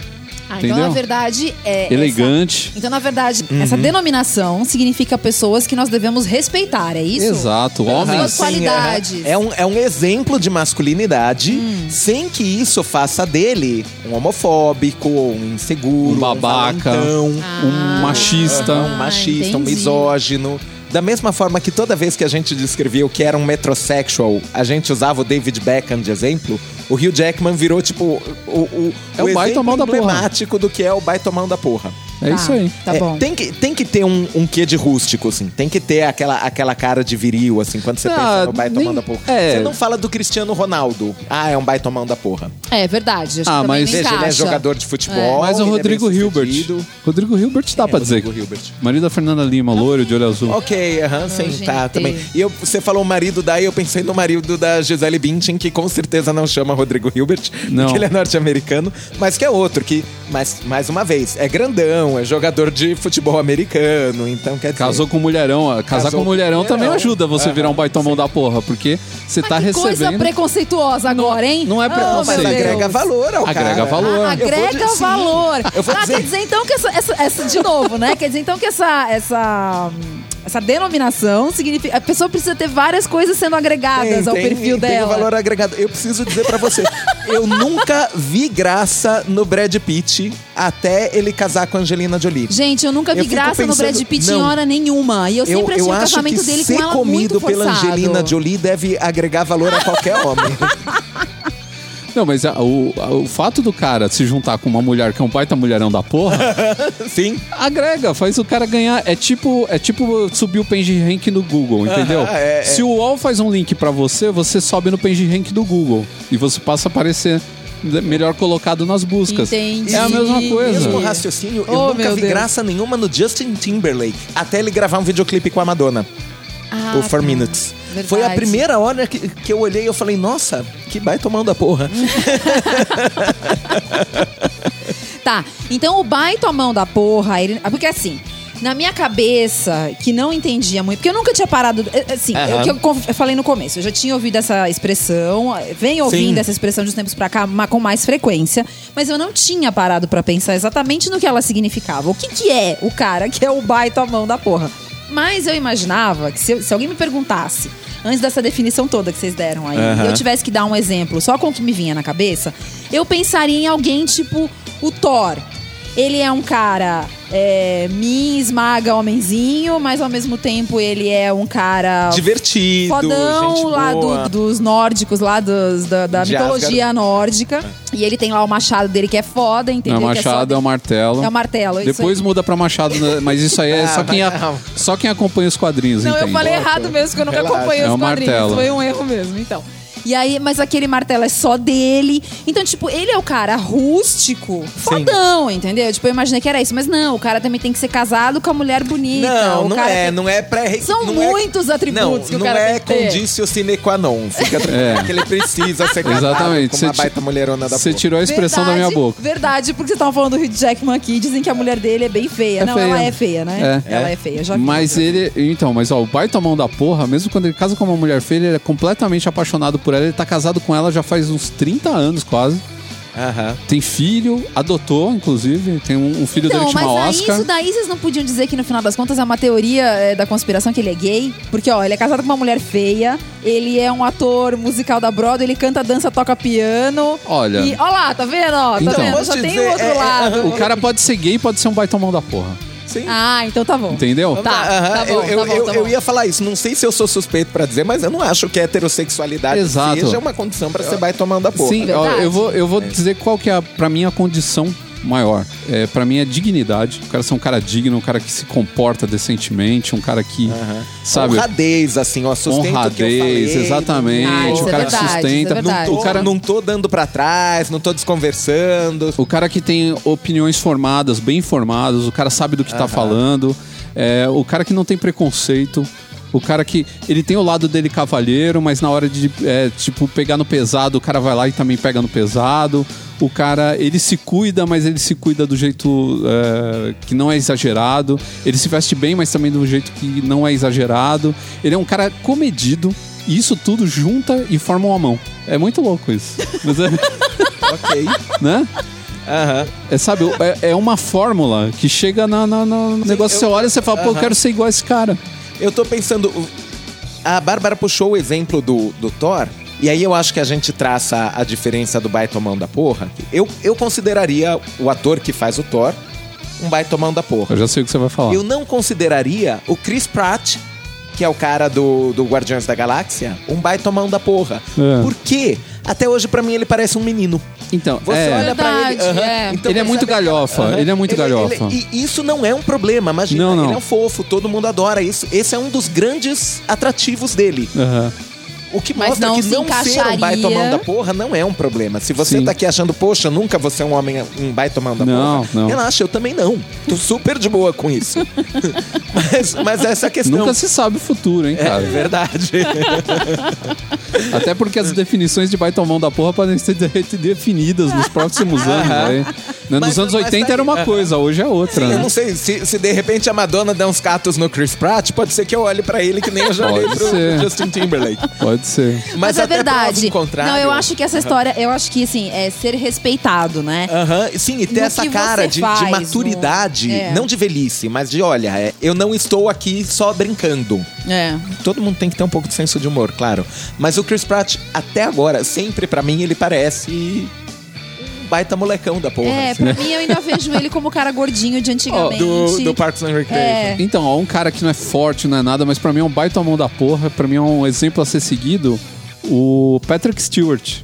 Ah, então, na verdade, é. Elegante. essa- Então, na verdade, Uhum. essa denominação significa pessoas que nós devemos respeitar, é isso? Exato. Aham. Homens. Suas qualidades. aham. É um, é um exemplo de masculinidade, Hum. sem que isso faça dele um homofóbico, um inseguro, Um babaca. Um machista. um machista, um entendi. misógino. Da mesma forma que toda vez que a gente descrevia o que era um metrosexual, a gente usava o David Beckham de exemplo, o Hugh Jackman virou tipo o, o, É o baita exemplo mão da porra. emblemático do que é o baitomão da porra. É Tá, isso aí. Tá É, bom. Tem que, tem que ter um, um quê de rústico, assim. Tem que ter aquela, aquela cara de viril, assim, quando você Ah, pensa no baitomão nem- da porra. é. Você não fala do Cristiano Ronaldo. Ah, é um baitomão da porra. É verdade. Acho Ah, mas- Veja, ele é jogador de futebol. Mas o é Rodrigo bem Hilbert. Rodrigo Hilbert dá é pra dizer. Rodrigo Hilbert? Marido da Fernanda Lima, loiro, de olho azul. Ok, aham, sim, gente. tá, também. E eu, você falou o marido daí, eu pensei no marido da Gisele Bündchen, que com certeza não chama Rodrigo Hilbert, Não. porque ele é norte-americano, mas que é outro, que, mas, mais uma vez, é grandão, é jogador de futebol americano, então quer dizer... Casou com mulherão. Casar Casou com com mulherão mulherão. também ajuda você virar um baitomão da porra, porque você Mas tá que coisa recebendo. preconceituosa agora, hein? não é Ah, preconceito. Mas meu agrega valor ao Agrega cara. valor. Ah, Eu vou agrega dizer- valor. Eu vou ah, dizer- quer dizer então que essa, essa, essa- de novo, né? Quer dizer então que essa essa essa denominação significa a pessoa precisa ter várias coisas sendo agregadas ao perfil tem dela. um valor agregado. Eu preciso dizer pra você, eu nunca vi graça no Brad Pitt até ele casar com a Angelina Jolie. Gente, eu nunca vi Eu graça no pensando- Brad Pitt em não. hora nenhuma. E eu sempre achei o acho casamento que dele ser com ela comido muito pela forçado. Angelina Jolie deve agregar valor a qualquer homem. Não, mas a- o, a- o fato do cara se juntar com uma mulher que é um baita mulherão da porra, Sim. agrega, faz o cara ganhar. É tipo, é tipo subir o Page Rank no Google, entendeu? É, é. Se o UOL faz um link pra você, você sobe no Page Rank do Google e você passa a aparecer melhor colocado nas buscas. Entendi. É a mesma coisa. Mesmo raciocínio, eu Oh, nunca vi Deus. graça nenhuma no Justin Timberlake. Até ele gravar um videoclipe com a Madonna. Ah, o Four tá. Minutes. Verdade. Foi a primeira hora que, que eu olhei e eu falei, nossa, que baita mão da porra. Tá, então o baita a mão da porra, ele, porque assim, na minha cabeça, que não entendia muito, porque eu nunca tinha parado, é, assim, é Aham. o que eu eu falei no começo, eu já tinha ouvido essa expressão, venho ouvindo Sim. essa expressão de uns tempos pra cá com mais frequência, mas eu não tinha parado pra pensar exatamente no que ela significava. O que que é o cara que é o baita a mão da porra? Mas eu imaginava que se, se alguém me perguntasse, antes dessa definição toda que vocês deram aí, Aham. e eu tivesse que dar um exemplo só com o que me vinha na cabeça, eu pensaria em alguém tipo o Thor. Ele é um cara é, me esmaga homenzinho, mas ao mesmo tempo ele é um cara Divertido, fodão gente lá do- dos nórdicos, lá dos- da, da mitologia nórdica. E ele tem lá o machado dele que é foda, É entendeu? o Que machado, é o só- martelo. É o martelo, isso Depois aí. muda pra machado, né? mas isso aí é Ah, só, quem a- só quem acompanha os quadrinhos, Não, eu entende? falei errado mesmo, porque eu nunca Relaxa. acompanhei É os o quadrinhos. martelo. Foi um erro mesmo, então. E aí, mas aquele martelo é só dele. Então, tipo, ele é o cara rústico, fodão, entendeu? Tipo, eu imaginei que era isso. Mas não, o cara também tem que ser casado com a mulher bonita. Não, o não cara é, tem- não é pré São não é- muitos atributos não, que o não cara é tem que ter. condício sine qua non. Fica tranquilo É. que ele precisa ser casado Exatamente. com uma Você baita mulherona da Você tirou a expressão da minha Verdade, boca. Verdade, porque vocês estavam falando do Hugh Jackman aqui e dizem que a mulher dele é bem feia. É não, feia. ela é feia, né? É. Ela é feia, já vi. Mas ele. Então, mas ó, o baita mão da porra, mesmo quando ele casa com uma mulher feia, ele é completamente apaixonado por ela. Ele tá casado com ela já faz uns 30 anos quase. Aham. Tem filho, adotou, inclusive. Tem um, um filho Então, dele que mas chama aí Oscar. isso daí vocês não podiam dizer que no final das contas é uma teoria é, da conspiração que ele é gay? Porque, ó, ele é casado com uma mulher feia, ele é um ator musical da Broadway, ele canta, dança, toca piano. Olha. E, ó lá, tá vendo? Ó, tá Então. vendo? Posso Só te tem dizer, o outro é, é, lado. O cara pode ser gay, pode ser um baitomão da porra. Sim. Ah, então tá bom. Entendeu? Tá, Aham, tá bom, eu, tá eu, bom, eu, tá eu bom. ia falar isso. Não sei se eu sou suspeito pra dizer, mas eu não acho que a heterossexualidade Exato. seja uma condição pra ser baitomão da porra. Sim, Verdade. eu vou, eu vou dizer qual que é, a, pra mim, a condição maior. É, para mim é dignidade. O cara ser um cara digno, um cara que se comporta decentemente, um cara que, sabe, Honradez, assim, ó, sustenta o que eu falei. honradez, exatamente. Ah, o é cara que verdade, sustenta. isso é verdade. Tô- O cara, Não tô dando pra trás, não tô desconversando. o cara que tem opiniões formadas, bem formadas, o cara sabe do que tá falando, é, o cara que não tem preconceito. O cara que. Ele tem o lado dele cavalheiro, mas na hora de, é, tipo, pegar no pesado, o cara vai lá e também pega no pesado. O cara, ele se cuida, mas ele se cuida do jeito é, que não é exagerado. Ele se veste bem, mas também do jeito que não é exagerado. Ele é um cara comedido. E isso tudo junta e forma uma mão. É muito louco isso. Mas é, ok. né? Aham. É, sabe, é, é uma fórmula que chega na, na- na- no negócio, eu- você olha e você fala, pô, eu quero ser igual a esse cara. Eu tô pensando. A Bárbara puxou o exemplo do, do Thor. E aí eu acho que a gente traça a diferença do baitomão da porra. Eu, eu consideraria o ator que faz o Thor um baitomão da porra. Eu já sei o que você vai falar. Eu não consideraria o Chris Pratt, que é o cara do, do Guardiões da Galáxia, um baitomão da porra. É. Por quê? Até hoje, pra mim, ele parece um menino. Então, Você é, olha pra ele. Verdade, aham. é. Então Ele é muito galhofa, aham. ele é muito galhofa. e isso não é um problema, imagina. Não, não. Ele é um fofo, todo mundo adora isso. Esse é um dos grandes atrativos dele. aham. O que Mas mostra não que se não ser um encaixaria- baitomão da porra não é um problema. Se você Sim. tá aqui achando, poxa, nunca você é um homem, um baitomão da Não, porra. não. Relaxa, eu também não. Tô super de boa com isso. mas, mas essa questão... Nunca se sabe o futuro, hein, É cara. verdade. Até porque as definições de baitomão da porra podem ser de- definidas nos próximos anos. Né? Né, Mas- Nos anos mas 80 tá era uma coisa, hoje é outra. Sim, eu né? não sei, se, se de repente a Madonna der uns catos no Chris Pratt, pode ser que eu olhe pra ele que nem eu já olhei pro ser. Justin Timberlake. Pode ser. Mas, é até prova verdade. Não, eu acho que essa história, eu acho que assim, é ser respeitado, né? Aham, sim, e ter No essa cara de, de faz, maturidade, no- é. não de velhice, mas de olha, é, eu não estou aqui só brincando. É. Todo mundo tem que ter um pouco de senso de humor, claro. Mas o Chris Pratt, até agora, sempre pra mim, ele parece baita molecão da porra. É, assim. pra mim eu ainda vejo ele como o cara gordinho de antigamente. do, do Parks and Recreation. É. Então, ó, um cara que não é forte, não é nada, mas pra mim é um baita mão da porra, pra mim é um exemplo a ser seguido, o Patrick Stewart.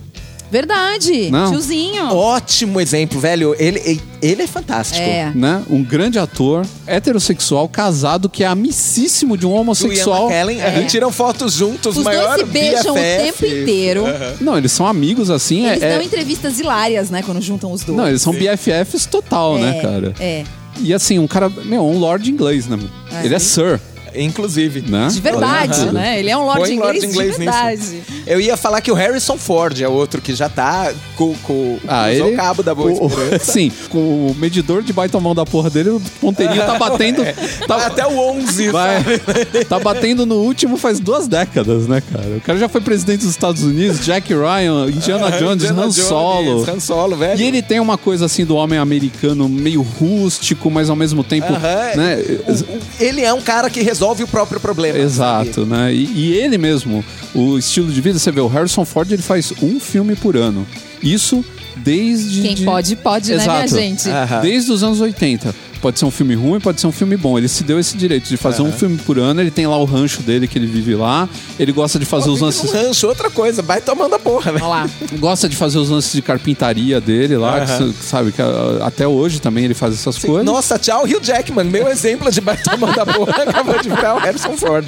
Verdade. Não. Tiozinho. Ótimo exemplo, velho. Ele, ele é fantástico. É. né? Um grande ator, heterossexual, casado, que é amicíssimo de um Do Ian homossexual. McKellen, É. e tiram fotos juntos, Os maior dois se beijam o BFF. tempo inteiro. Não, eles são amigos assim. Eles é, dão é- entrevistas hilárias, né, quando juntam os dois. Não, eles são BFFs total, né, É, cara? É. E assim, um cara, meu, um lord inglês, né? É. Ele é Sir, Inclusive. né? De verdade, Aham. né? Ele é um lord Põe inglês, Lorde inglês de nisso. verdade. Eu ia falar que o Harrison Ford é outro que já tá com, com Ah, ele. o cabo da boa o. Sim, com o medidor de baita mão da porra dele, o ponteirinho tá batendo. tá, Até o 11, vai, sabe? tá batendo no último faz duas décadas, né, cara? O cara já foi presidente dos Estados Unidos, Jack Ryan, Indiana Jones, Indiana Han Jones, Solo. Han Solo, velho. E ele tem uma coisa assim do homem americano meio rústico, mas ao mesmo tempo, né? O- o- ele é um cara que resolve o próprio problema. Exato, né? E, e ele mesmo, o estilo de vida, você vê, o Harrison Ford ele faz um filme por ano. Isso desde. Quem de- pode, pode, né, minha Exato. gente? Aham. Desde os anos 80. Pode ser um filme ruim, pode ser um filme bom. Ele se deu esse direito de fazer um filme por ano. Ele tem lá o rancho dele que ele vive lá. Ele gosta de fazer os lances. rancho, outra coisa, vai tomando a porra, velho. Olha lá. Gosta de fazer os lances de carpintaria dele lá, que Aham. sa- sabe? Que ah, até hoje também ele faz essas coisas. Nossa, tchau, Hugh Jackman. Meu exemplo de vai tomando a porra acabou de virar o Harrison Ford.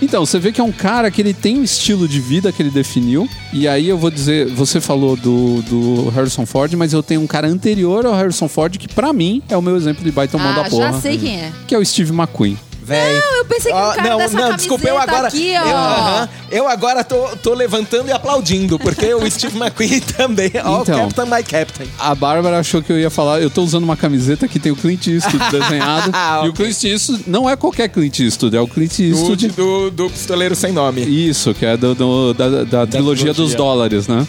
Então, você vê que é um cara que ele tem um estilo de vida que ele definiu. E aí eu vou dizer, você falou do, do Harrison Ford, mas eu tenho um cara anterior ao Harrison Ford que pra mim é o meu exemplo de baita mão da Ah, porra. já sei quem é. Que é o Steve McQueen. Véi. Não, eu pensei que Ó, o cara não, dessa não, desculpa, eu agora, aqui, eu, ó. aham, eu agora tô, tô levantando e aplaudindo, porque o Steve McQueen também. Ó, Então. Captain my Captain. A Bárbara achou que eu ia falar. Eu tô usando uma camiseta que tem o Clint Eastwood desenhado. E o. Clint Eastwood não é qualquer Clint Eastwood, é o Clint Do, Eastwood. do, do pistoleiro sem nome. Isso, que é do, do- da, da trilogia dos dólares, né?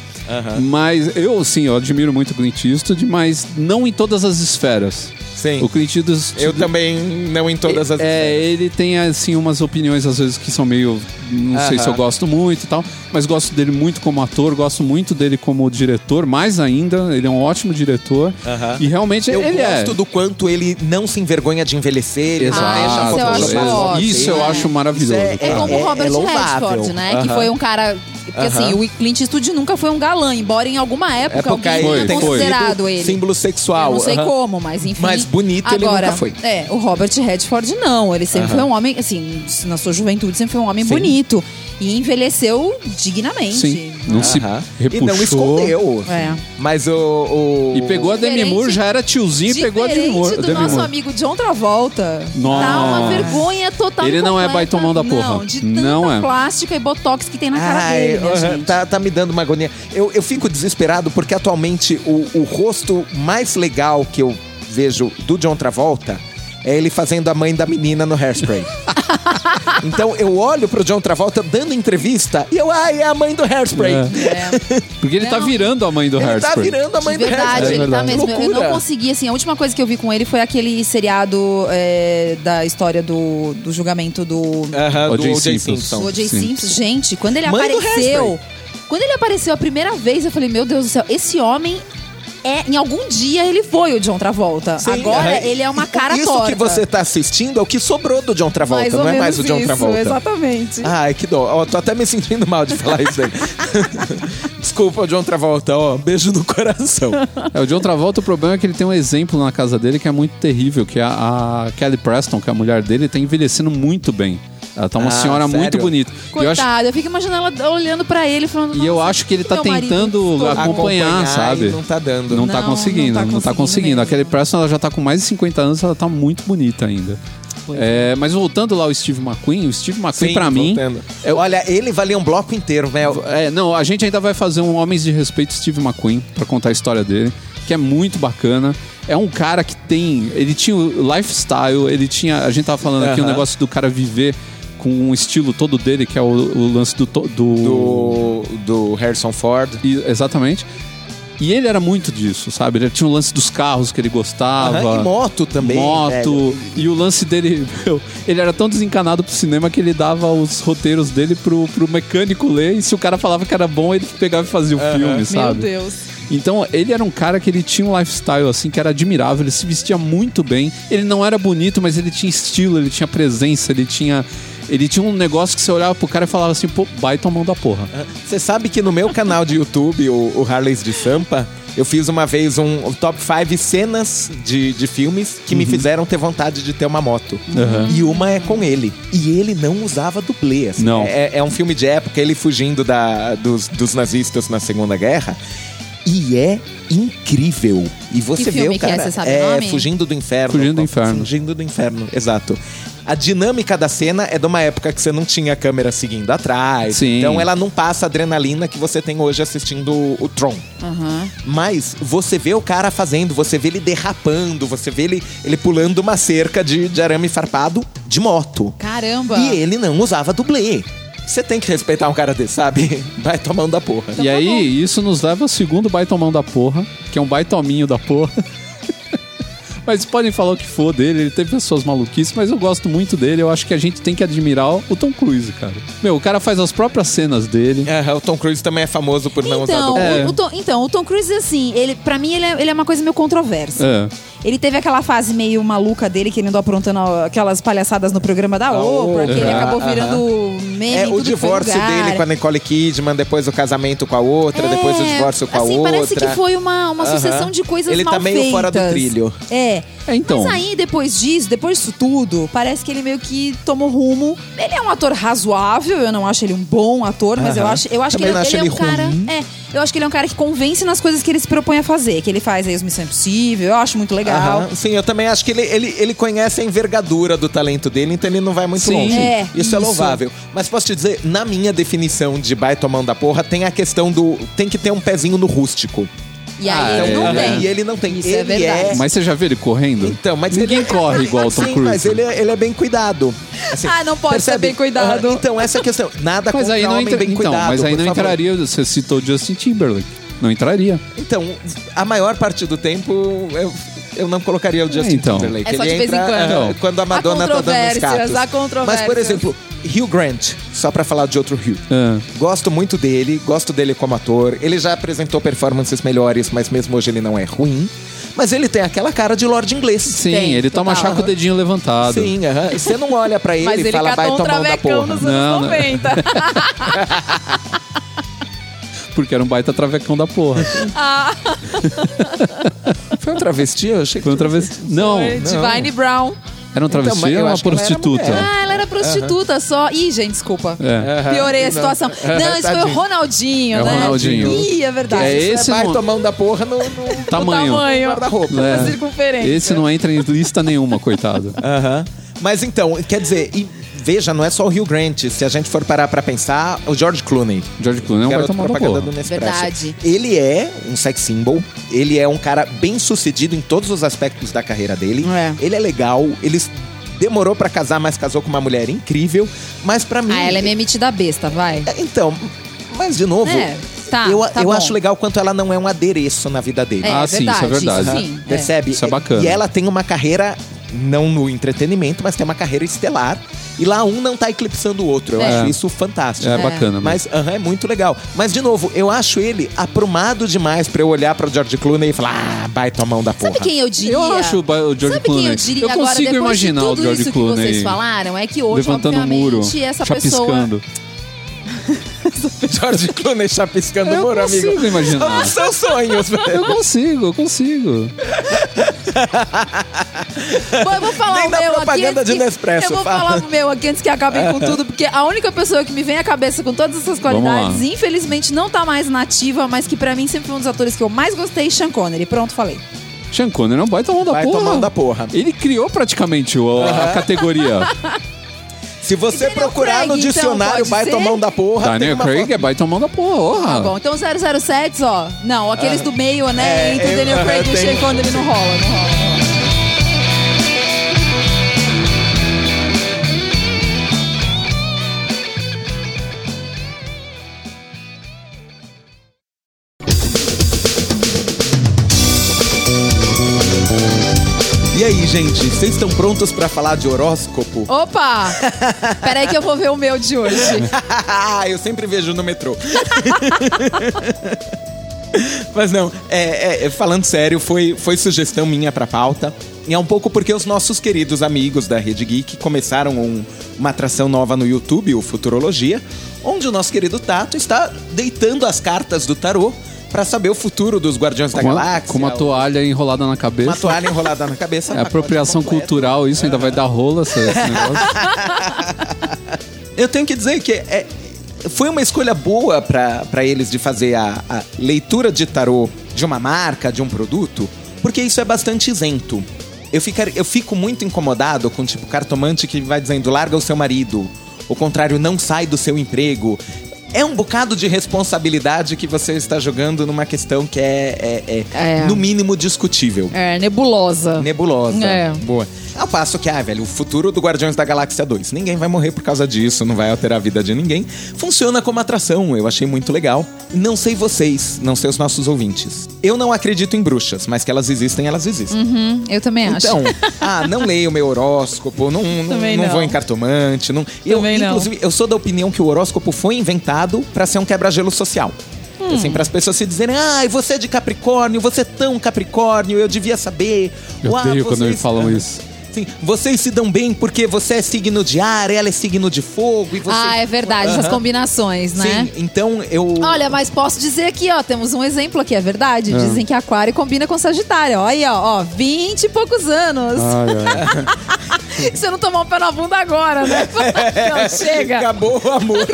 Mas eu, sim, eu admiro muito o Clint Eastwood, mas não em todas as esferas. Sim. O Clint Eastwood... Eu também não em todas as. É, ele tem, assim, umas opiniões, às vezes, que são meio... Não sei se eu gosto muito e tal, mas gosto dele muito como ator, gosto muito dele como diretor, mais ainda, ele é um ótimo diretor. Aham. E realmente Eu ele gosto é. do quanto ele não se envergonha de envelhecer, ele não Exato. deixa Ah, isso eu acho Photoshop. ótimo. Isso eu acho maravilhoso. Isso é- É cara. como o Robert louvável. Redford, né? Que Aham. foi um cara. Porque assim, o Clint Eastwood nunca foi um galã, embora em alguma época, Época alguém Foi, tenha tem foi. considerado sido ele. símbolo sexual. Eu não sei como, mas enfim. Mas bonito ele Agora, nunca foi. É, o Robert Redford não. Ele sempre foi um homem, assim, na sua juventude, sempre foi um homem Sim. bonito. E envelheceu dignamente. Sim, não se repuxou. E não escondeu. É. Mas o. o- E pegou a Demi Moore, já era tiozinho e pegou a Demi Moore. do Demi nosso Moore. amigo John Travolta. Nossa. Tá uma vergonha total. Ele não é baitomão da porra. Não, de tanta Não é. plástica e botox que tem na cara Ai, dele, aham, gente. tá, tá me dando uma agonia. Eu, eu fico desesperado porque atualmente o, o rosto mais legal que eu vejo do John Travolta é ele fazendo a mãe da menina no hairspray. então eu olho pro John Travolta dando entrevista e eu, ai, é a mãe do hairspray. É. É. Porque ele tá Não. virando a mãe do Ele tá Hairspray. virando a mãe De do verdade, hairspray. ele tá verdade. mesmo. Eu Loucura. não consegui, assim, a última coisa que eu vi com ele foi aquele seriado é, da história do, do julgamento do, Aham, do O.J. Simpson. Simpson. do O.J. Sim. Simpson. Gente, quando ele Mãe do apareceu. Quando ele apareceu a primeira vez, eu falei, meu Deus do céu, esse homem. É, em algum dia ele foi o John Travolta. Sim, Agora aham. ele é uma cara Isso torta. que você tá assistindo é o que sobrou do John Travolta, mais não é mais o John isso, Travolta. Exatamente. Ai, que dó. Ó, tô até me sentindo mal de falar isso aí. Desculpa, John Travolta, ó. Beijo no coração. É, o John Travolta, o problema é que ele tem um exemplo na casa dele que é muito terrível, que é a, a Kelly Preston, que é a mulher dele, tá envelhecendo muito bem. Ela tá uma Ah, senhora sério? muito bonita. E eu acho, Coitada, eu, fico imaginando ela olhando pra ele falando. e eu "Nossa, acho que ele tá meu marido tentando acompanhar, e sabe? Não tá dando. Não, tá conseguindo, não tá não tá conseguindo conseguindo. A mesmo. Kelly Preston ela já tá com mais de 50 anos, ela tá muito bonita ainda. Pois É, mas voltando lá ao Steve McQueen, o Steve McQueen pra mim é o- Olha, ele valia um bloco inteiro, Mel. É, não, a gente ainda vai fazer um Homens de Respeito Steve McQueen pra contar a história dele, que é muito bacana. É um cara que tem. Ele tinha o lifestyle, ele tinha. A gente tava falando aqui o Aham. negócio do cara viver com um estilo todo dele, que é o, o lance do. do, Do, do Harrison Ford. E- exatamente. E ele era muito disso, sabe? Ele tinha o lance dos carros que ele gostava. Aham, e moto também. Moto. velho. E o lance dele, meu, ele era tão desencanado pro cinema que ele dava os roteiros dele pro, pro mecânico ler. E se o cara falava que era bom, ele pegava e fazia o filme, Meu sabe? Deus. Então, ele era um cara que ele tinha um lifestyle, assim, que era admirável. Ele se vestia muito bem. Ele não era bonito, mas ele tinha estilo, ele tinha presença, ele tinha... Ele tinha um negócio que você olhava pro cara e falava assim, pô, baita mão da porra. Você sabe que no meu canal de YouTube, o, o Harleys de Sampa, eu fiz uma vez um, top 5 cenas de, de filmes que me fizeram ter vontade de ter uma moto. Aham. E uma é com ele. E ele não usava dublê. assim. Não. É, é um filme de época, ele fugindo da, dos, dos nazistas na Segunda Guerra. E é incrível. E você Que vê o que é? cara. Você sabe o nome? Fugindo do Inferno. Fugindo do Inferno. Fugindo do Inferno, exato. A dinâmica da cena é de uma época que você não tinha câmera seguindo atrás. Sim. Então ela não passa a adrenalina que você tem hoje assistindo o, Tron. Aham. Mas você vê o cara fazendo, você vê ele derrapando, você vê ele, ele pulando uma cerca de, de arame farpado de moto. Caramba. E ele não usava dublê. Você tem que respeitar um cara desse, sabe? Vai tomando da porra. e tá aí, bom. isso nos leva ao segundo baitomão da porra, que é um baitominho da porra. Mas podem falar o que for dele, ele teve as suas maluquices, mas eu gosto muito dele. Eu acho que a gente tem que admirar o Tom Cruise, cara. Meu, o cara faz as próprias cenas dele. É, o Tom Cruise também é famoso por não usar Então, dublê. É. o, o Tom, então, o Tom Cruise, assim, ele, pra mim, ele é, ele é uma coisa meio controversa. É. Ele teve aquela fase meio maluca dele, que ele andou aprontando aquelas palhaçadas no programa da Oprah, que ele acabou virando meme. É o divórcio dele com a Nicole Kidman, depois o casamento com a outra, depois o É, divórcio com a assim, outra. Parece que foi uma, uma sucessão de coisas Ele mal tá meio feitas. fora do trilho. É. É. É, então. Mas aí, depois disso, depois disso tudo, parece que ele meio que tomou rumo. Ele é um ator razoável, eu não acho ele um bom ator, mas eu Aham. acho, eu acho que ele, ele é um cara. ruim. É, eu acho que ele é um cara que convence nas coisas que ele se propõe a fazer. Que ele faz aí os Missão Impossível, eu acho muito legal. Aham, Sim, eu também acho que ele, ele, ele conhece a envergadura do talento dele, então ele não vai muito Sim. longe. É, isso, é isso. louvável. Mas posso te dizer, na minha definição de baita mão da porra, tem a questão do. Tem que ter um pezinho no rústico. E aí Ah, ele não é. tem. E ele não tem. Isso é ele verdade. Mas você já viu ele correndo? Então, mas Ninguém ele... corre igual o Tom Sim, Cruise. mas ele, é- ele é bem cuidado. Assim, Ah, não pode ser bem cuidado. Ah, então, essa é a questão. Nada Mas contra aí não homem entra... bem Então, cuidado, mas aí não favor. entraria. Você citou Justin Timberlake. Não entraria. Então, a maior parte do tempo eu, eu não colocaria o Justin então. Timberlake. É só Ele de vez em entra, quando. ah, quando a Madonna tá dando os. Mas, por exemplo, Hugh Grant, só pra falar de outro Hugh. Ah. Gosto muito dele, gosto dele como ator. Ele já apresentou performances melhores, mas mesmo hoje ele não é ruim. Mas ele tem aquela cara de Lorde Inglês. Sim, Tem, ele toma total. chá com o dedinho levantado. Sim, aham. Você não olha pra ele e fala, vai um tomar da travecão porra. nos Não, anos não. 90. Porque era um baita travecão da porra. Foi um travesti? Eu achei que Foi outra vez. Não, Foi Divine Brown. Era um travesti Então, mas eu ou uma prostituta? Ah, ela era prostituta só. Ih, gente, desculpa. É. Piorei a Não. situação. Não, isso foi o. Ronaldinho, É o né? Ronaldinho. Ih, é verdade. É Esse vai não- tomando da porra no, no Tamanho. tamanho. guarda-roupa. É. Circunferência. Esse não entra em lista nenhuma, coitado. Aham. Mas então, quer dizer, e veja, não é só o Hugh Grant. Se a gente for parar pra pensar, o George Clooney. George Clooney garoto tomar da propaganda do Nespresso. Verdade. Ele é um sex symbol, ele é um cara bem sucedido em todos os aspectos da carreira dele. É. Ele é legal, ele demorou pra casar, mas casou com uma mulher incrível. Mas pra mim. Ah, ela é meio metida besta, vai. É, Então, mas de novo, É, tá, eu, tá eu acho legal quanto ela não é um adereço na vida dele. É, Ah, sim, isso é verdade. Sim, é. Percebe? Isso é bacana. E ela tem uma carreira, não no entretenimento, mas tem uma carreira estelar. E lá um não tá eclipsando o outro. Eu É. acho isso fantástico. É, bacana. Mas aham, é muito legal. Mas, de novo, eu acho ele aprumado demais pra eu olhar pra George Clooney e falar, ah, baita mão da porra. Sabe quem eu diria? Eu acho o George Sabe Clooney. quem eu diria Eu agora, consigo depois imaginar de o tudo George isso Clooney que vocês falaram, é que hoje, levantando um muro, obviamente, essa pessoa... George Clooney chapiscando Eu o muro, amigo. consigo imaginar. São seus sonhos, velho. Eu consigo, eu consigo. Bom, eu vou falar Nem o meu aqui propaganda antes de Nespresso, Eu vou fala. falar o meu aqui antes que acabe com tudo, porque a única pessoa que me vem à cabeça com todas essas qualidades, infelizmente não tá mais nativa, mas que pra mim sempre foi um dos atores que eu mais gostei, Sean Connery. Pronto, falei. Sean Connery é um baita mão da Vai porra. tomando da porra. Ele criou praticamente o- a categoria. Se você Daniel procurar Craig, no então, dicionário pode baita mão da porra, tem Daniel uma Craig foto- é baita mão da porra. Tá bom, então 007, ó. Não, aqueles do meio, né? É, entre o eu- Daniel Craig e o tem- Sean Connery não rola, não rola. Vocês estão prontos pra falar de horóscopo? Opa! Peraí que eu vou ver o meu de hoje. eu sempre vejo no metrô. Mas não, é, é, falando sério, foi, foi sugestão minha pra pauta. E é um pouco porque os nossos queridos amigos da Rede Geek começaram um- uma atração nova no YouTube, o Futurologia, onde o nosso querido Tato está deitando as cartas do tarô pra saber o futuro dos Guardiões da Com, a- Galáxia. com uma toalha enrolada na cabeça. Uma toalha enrolada na cabeça. É apropriação completo. cultural, isso ainda vai dar rola esse negócio. Eu tenho que dizer que é- foi uma escolha boa para eles de fazer a, a leitura de tarô de uma marca, de um produto, porque isso é bastante isento. Eu, ficar, eu fico muito incomodado com tipo cartomante que vai dizendo larga o seu marido, o contrário, não sai do seu emprego. É um bocado de responsabilidade que você está jogando numa questão que é, é- é, É. no mínimo discutível. É, nebulosa. Nebulosa. É. Boa. Ao passo que, ah, velho, o futuro do Guardiões da Galáxia 2. Ninguém vai morrer por causa disso, não vai alterar a vida de ninguém. Funciona como atração, eu achei muito legal. Não sei vocês, não sei os nossos ouvintes. Eu não acredito em bruxas, mas que elas existem, elas existem. Hum, eu também acho. Então, ah, não leio o meu horóscopo, não, não, não não. vou em cartomante. Não, eu, Também não. inclusive, eu sou da opinião que o horóscopo foi inventado pra ser um quebra-gelo social. Hum. Assim, para as pessoas se dizerem, ai, você é de Capricórnio, você é tão Capricórnio, eu devia saber. Eu Uau, odeio quando me vocês- falam isso. Sim, vocês se dão bem porque você é signo de ar, ela é signo de fogo e você. Ah, é verdade, essas Aham. combinações, né? Sim, então eu. Olha, mas posso dizer aqui, ó, temos um exemplo aqui, é verdade. É. Dizem que aquário combina com sagitário. Olha aí, ó, ó, 20 e poucos anos. Ai, ai. Você não tomou um pé na bunda agora, né? não, chega. Acabou o amor,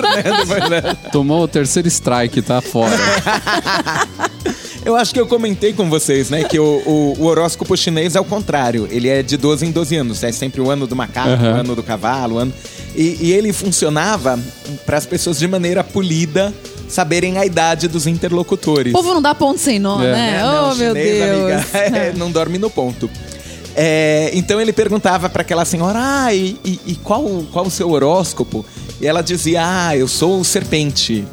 né? Tomou o terceiro strike, tá fora. Eu acho que eu comentei com vocês, né? Que o, o- o horóscopo chinês é o contrário. Ele é de 12 em 12 anos. É sempre o ano do macaco, Aham. o ano do cavalo, o ano. E, e ele funcionava para as pessoas de maneira polida saberem a idade dos interlocutores. O povo não dá ponto sem nó, É. né? É, oh, não, meu chinês, Deus. amiga, é, não dorme no ponto. É, então ele perguntava para aquela senhora, ah, e, e- e qual, qual o seu horóscopo? E ela dizia, ah, eu sou o serpente.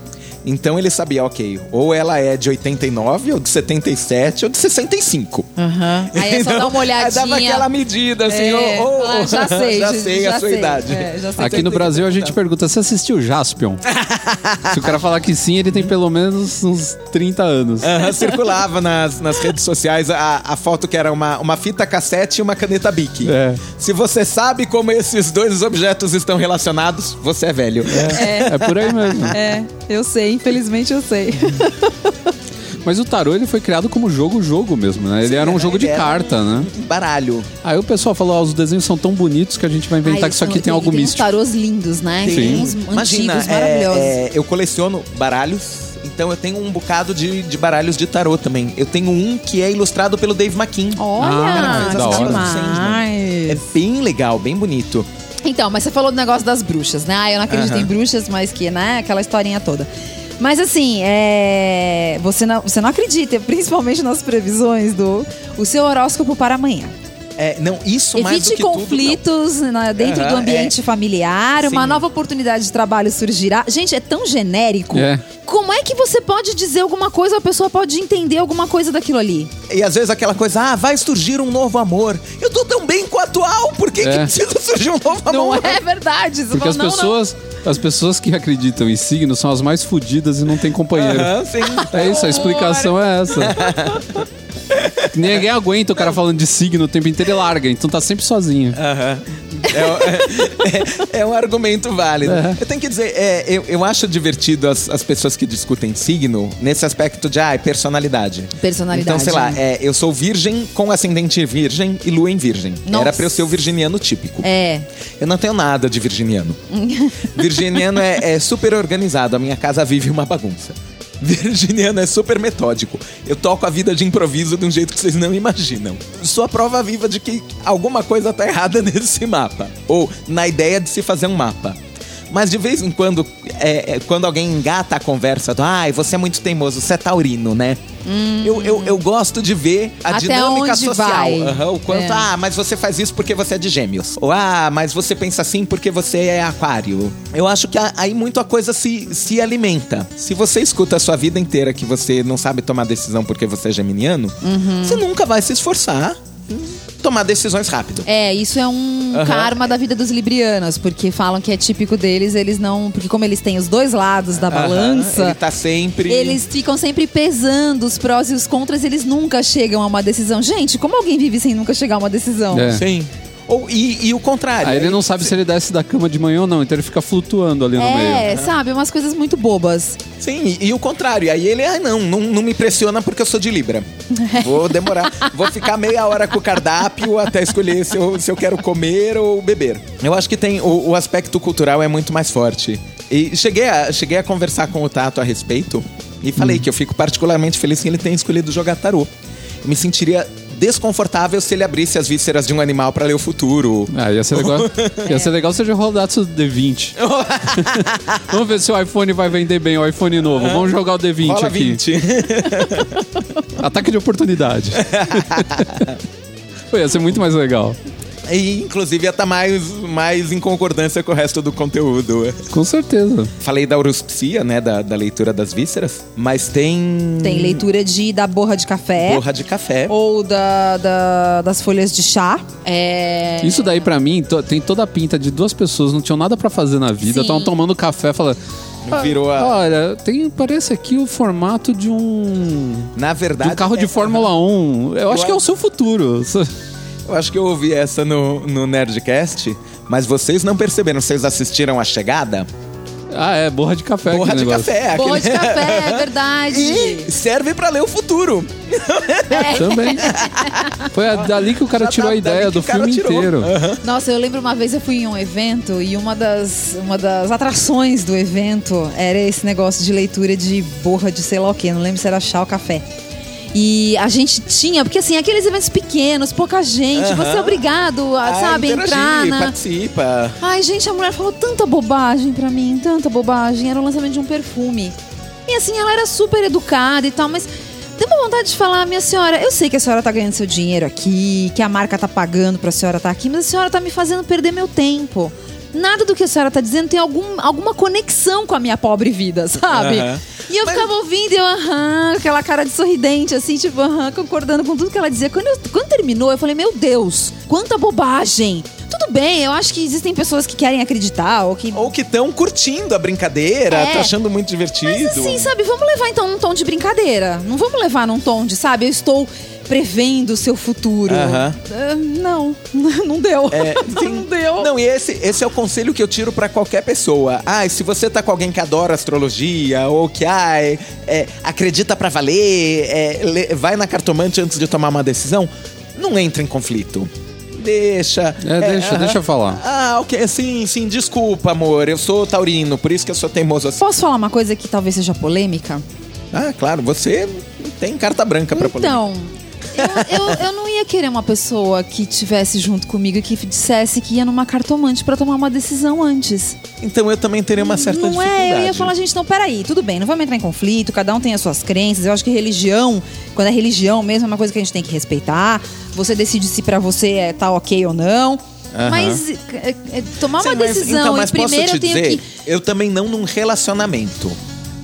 Então ele sabia, ok, ou ela é de 89, ou de 77, ou de 65. Aham. Aí é só dar uma Aí olhadinha. dava aquela medida, assim, É, ô, ô, ah, já sei, já sei a sua sei. idade. É, já sei. Aqui no Brasil a gente pergunta: você assistiu Jaspion? Se o cara falar que sim, ele tem pelo menos uns 30 anos. Aham, circulava nas, nas redes sociais a, a foto que era uma, uma fita cassete e uma caneta Bic. É. Se você sabe como esses dois objetos estão relacionados, você é velho. É por aí mesmo. É, eu sei, infelizmente eu sei. Mas o tarô ele foi criado como jogo-jogo mesmo, né? Ele era um jogo de carta, né? Um baralho. Aí o pessoal falou: ó, os desenhos são tão bonitos que a gente vai inventar Ai, que isso aqui tem e algo tem místico. uns tarôs lindos, né? Sim. Tem uns Imagina, antigos, é, maravilhosos. é, eu coleciono baralhos. Então eu tenho um bocado de, de baralhos de tarô também. Eu tenho um que é ilustrado pelo Dave McKean. Olha, Ah, que da hora. demais. É bem legal, bem bonito. Então, mas você falou do negócio das bruxas, né? Ah, eu não acredito Aham. em bruxas, mas que, né? Aquela historinha toda. Mas assim, é... você, não, você não acredita, principalmente nas previsões do o seu horóscopo para amanhã. É, não, isso mais do Evite que tudo, conflitos né, dentro Aham, do ambiente é. familiar, uma Sim. nova oportunidade de trabalho surgirá. Gente, é tão genérico. É. Como é que você pode dizer alguma coisa, a pessoa pode entender alguma coisa daquilo ali? não. E às vezes aquela coisa, ah, vai surgir um novo amor. Eu tô tão bem com o atual, por que, que É. precisa surgir um novo Não amor? é verdade. Você Porque fala, as não, não. As pessoas que acreditam em signos são as mais fodidas e não tem companheiro. Aham, sim. É isso, a explicação é essa. Ninguém aguenta o cara falando de signo o tempo inteiro e larga, então tá sempre sozinho. Aham. É, é- é um argumento válido. É. Eu tenho que dizer, é, eu, eu acho divertido as, as pessoas que discutem signo nesse aspecto de ah, personalidade. Personalidade. Então, sei lá, é, eu sou virgem com ascendente virgem e lua em virgem. Nossa. Era pra eu ser o virginiano típico. É. Eu não tenho nada de virginiano. virginiano é, é super organizado. A minha casa vive uma bagunça. Virginiano é super metódico. Eu toco a vida de improviso de um jeito que vocês não imaginam. Sou a prova viva de que alguma coisa tá errada nesse mapa. Ou na ideia de se fazer um mapa. Mas de vez em quando, é, é, quando alguém engata a conversa do ai, você é muito teimoso, você é taurino, né? Eu, eu, eu gosto de ver a Hum. Até dinâmica social. Aham, o quanto, É. ah, mas você faz isso porque você é de gêmeos. Ou, ah, mas você pensa assim porque você é aquário. Eu acho que aí muito a coisa se, se alimenta. Se você escuta a sua vida inteira que você não sabe tomar decisão porque você é geminiano, Uhum. você nunca vai se esforçar tomar decisões rápido. É, isso é um Aham. karma da vida dos librianos, porque falam que é típico deles, eles não. Porque como eles têm os dois lados da Aham, balança. Ele tá sempre. Eles ficam sempre pesando os prós e os contras, eles nunca chegam a uma decisão. Gente, como alguém vive sem nunca chegar a uma decisão? É. Sim. Ou, e, e o contrário. Aí ele não sabe se ele desce da cama de manhã ou não, então ele fica flutuando ali no É, meio. sabe? Umas coisas muito bobas. Sim, e, e o contrário. Aí ele, ah, não, não, não me pressiona porque eu sou de Libra. Vou demorar. vou ficar meia hora com o cardápio até escolher se eu, se eu quero comer ou beber. Eu acho que tem. O, o aspecto cultural é muito mais forte. E cheguei a, cheguei a conversar com o Tato a respeito e falei que eu fico particularmente feliz que ele tenha escolhido jogar tarô. Eu me sentiria desconfortável se ele abrisse as vísceras de um animal pra ler o futuro. Ah, ia ser legal. Ia ser legal se eu rodasse o D20. Vamos ver se o iPhone vai vender bem, o iPhone novo. Vamos jogar o D20 Rola aqui. 20. Ataque de oportunidade. Pô, ia ser muito mais legal. E, inclusive, ia estar mais, mais em concordância com o resto do conteúdo. Com certeza. Falei da uruspsia, né? Da, da leitura das vísceras. Mas tem. Tem leitura de da borra de café. Borra de café. Ou da, da- das folhas de chá. É. Isso daí pra mim to- tem toda a pinta de duas pessoas não tinham nada pra fazer na vida, estavam tomando café, falando: Virou a. "Olha, tem parece aqui o formato de um Na de verdade. um carro de é- Fórmula 1. Eu acho que é o seu futuro." Eu acho que eu ouvi essa no, no Nerdcast, mas vocês não perceberam. Vocês assistiram a chegada? Ah, é, borra de café. Aquele de negócio. café. Boa de aquele- café, é verdade. E serve pra ler o futuro. Também. Foi a- dali que o cara Já tirou tá- a ideia do filme tirou. inteiro. Nossa, eu lembro uma vez eu fui em um evento e uma das, uma das atrações do evento era esse negócio de leitura de borra de sei lá o quê, não lembro se era chá ou café. E a gente tinha, porque assim, aqueles eventos pequenos, pouca gente, você é obrigado a, Ah, sabe, entrar na. participa. Ai, gente, a mulher falou tanta bobagem pra mim, tanta bobagem. Era o lançamento de um perfume. E assim, ela era super educada e tal, mas deu uma vontade de falar, minha senhora, eu sei que a senhora tá ganhando seu dinheiro aqui, que a marca tá pagando pra senhora estar aqui, mas a senhora tá me fazendo perder meu tempo. Nada do que a senhora tá dizendo tem algum, alguma conexão com a minha pobre vida, sabe? Aham. E eu ficava ouvindo e eu, aham, aquela cara de sorridente, assim, tipo, aham, concordando com tudo que ela dizia. Quando, eu- quando terminou, eu falei, meu Deus, quanta bobagem. Tudo bem, eu acho que existem pessoas que querem acreditar ou que. Ou que estão curtindo a brincadeira, É. tá achando muito divertido. Mas assim, sabe, vamos levar então num tom de brincadeira. Não vamos levar num tom de, sabe, eu estou prevendo o seu futuro. Ah, não, não deu. É, sim. não deu. Não, e esse, esse é o conselho que eu tiro pra qualquer pessoa. Ah, se você tá com alguém que adora astrologia, ou que ai, é, acredita pra valer, é, vai na cartomante antes de tomar uma decisão, não entra em conflito. Deixa. É, deixa, aham. deixa eu falar. Ah, ok, sim, sim, desculpa, amor. Eu sou taurino, por isso que eu sou teimoso assim. Posso falar uma coisa que talvez seja polêmica? Ah, claro, você tem carta branca pra poder. Então, eu, eu, eu não ia querer uma pessoa que tivesse junto comigo e que dissesse que ia numa cartomante pra tomar uma decisão antes. Então eu também teria uma certa não dificuldade. é, eu ia falar, gente, não, peraí, tudo bem, não vamos entrar em conflito, cada um tem as suas crenças. Eu acho que religião, quando é religião mesmo, é uma coisa que a gente tem que respeitar. Você decide se pra você é tá ok ou não. Aham. Mas é, é, tomar uma Sim, mas- decisão então, mas e primeiro posso eu te tenho dizer, que. eu também não num relacionamento.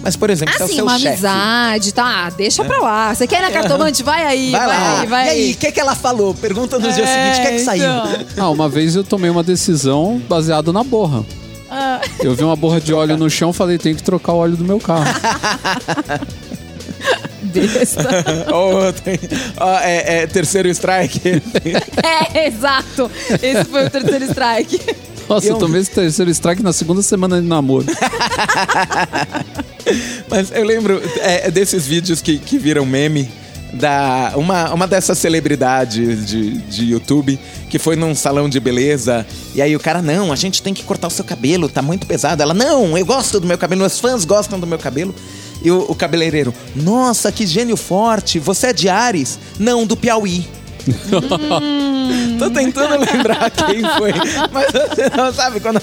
Mas, por exemplo, se é o Assim, seu uma chefe. amizade, tá? Ah, deixa pra lá. Você quer ir na cartomante? Vai aí, Vai, vai, lá. aí, vai e aí, aí. o que, que ela falou? Pergunta no dia É, seguinte, o que é que saiu? então. Ah, uma vez eu tomei uma decisão baseada na borra. Ah. Eu vi uma borra de óleo no chão falei, tenho que trocar o óleo do meu carro. Besta. Tem- ó, é, é terceiro strike. é, exato. Esse foi o terceiro strike. Nossa, eu, Eu- tomei esse terceiro strike na segunda semana de namoro. Mas eu lembro é, desses vídeos que, que viram meme da uma, uma dessas celebridades de, de YouTube que foi num salão de beleza e aí o cara, não, a gente tem que cortar o seu cabelo, tá muito pesado. Ela, não, eu gosto do meu cabelo, meus fãs gostam do meu cabelo. E o, o cabeleireiro, nossa, que gênio forte, você é de Ares? Não, do Piauí. Tô tentando lembrar quem foi, mas você não sabe quando.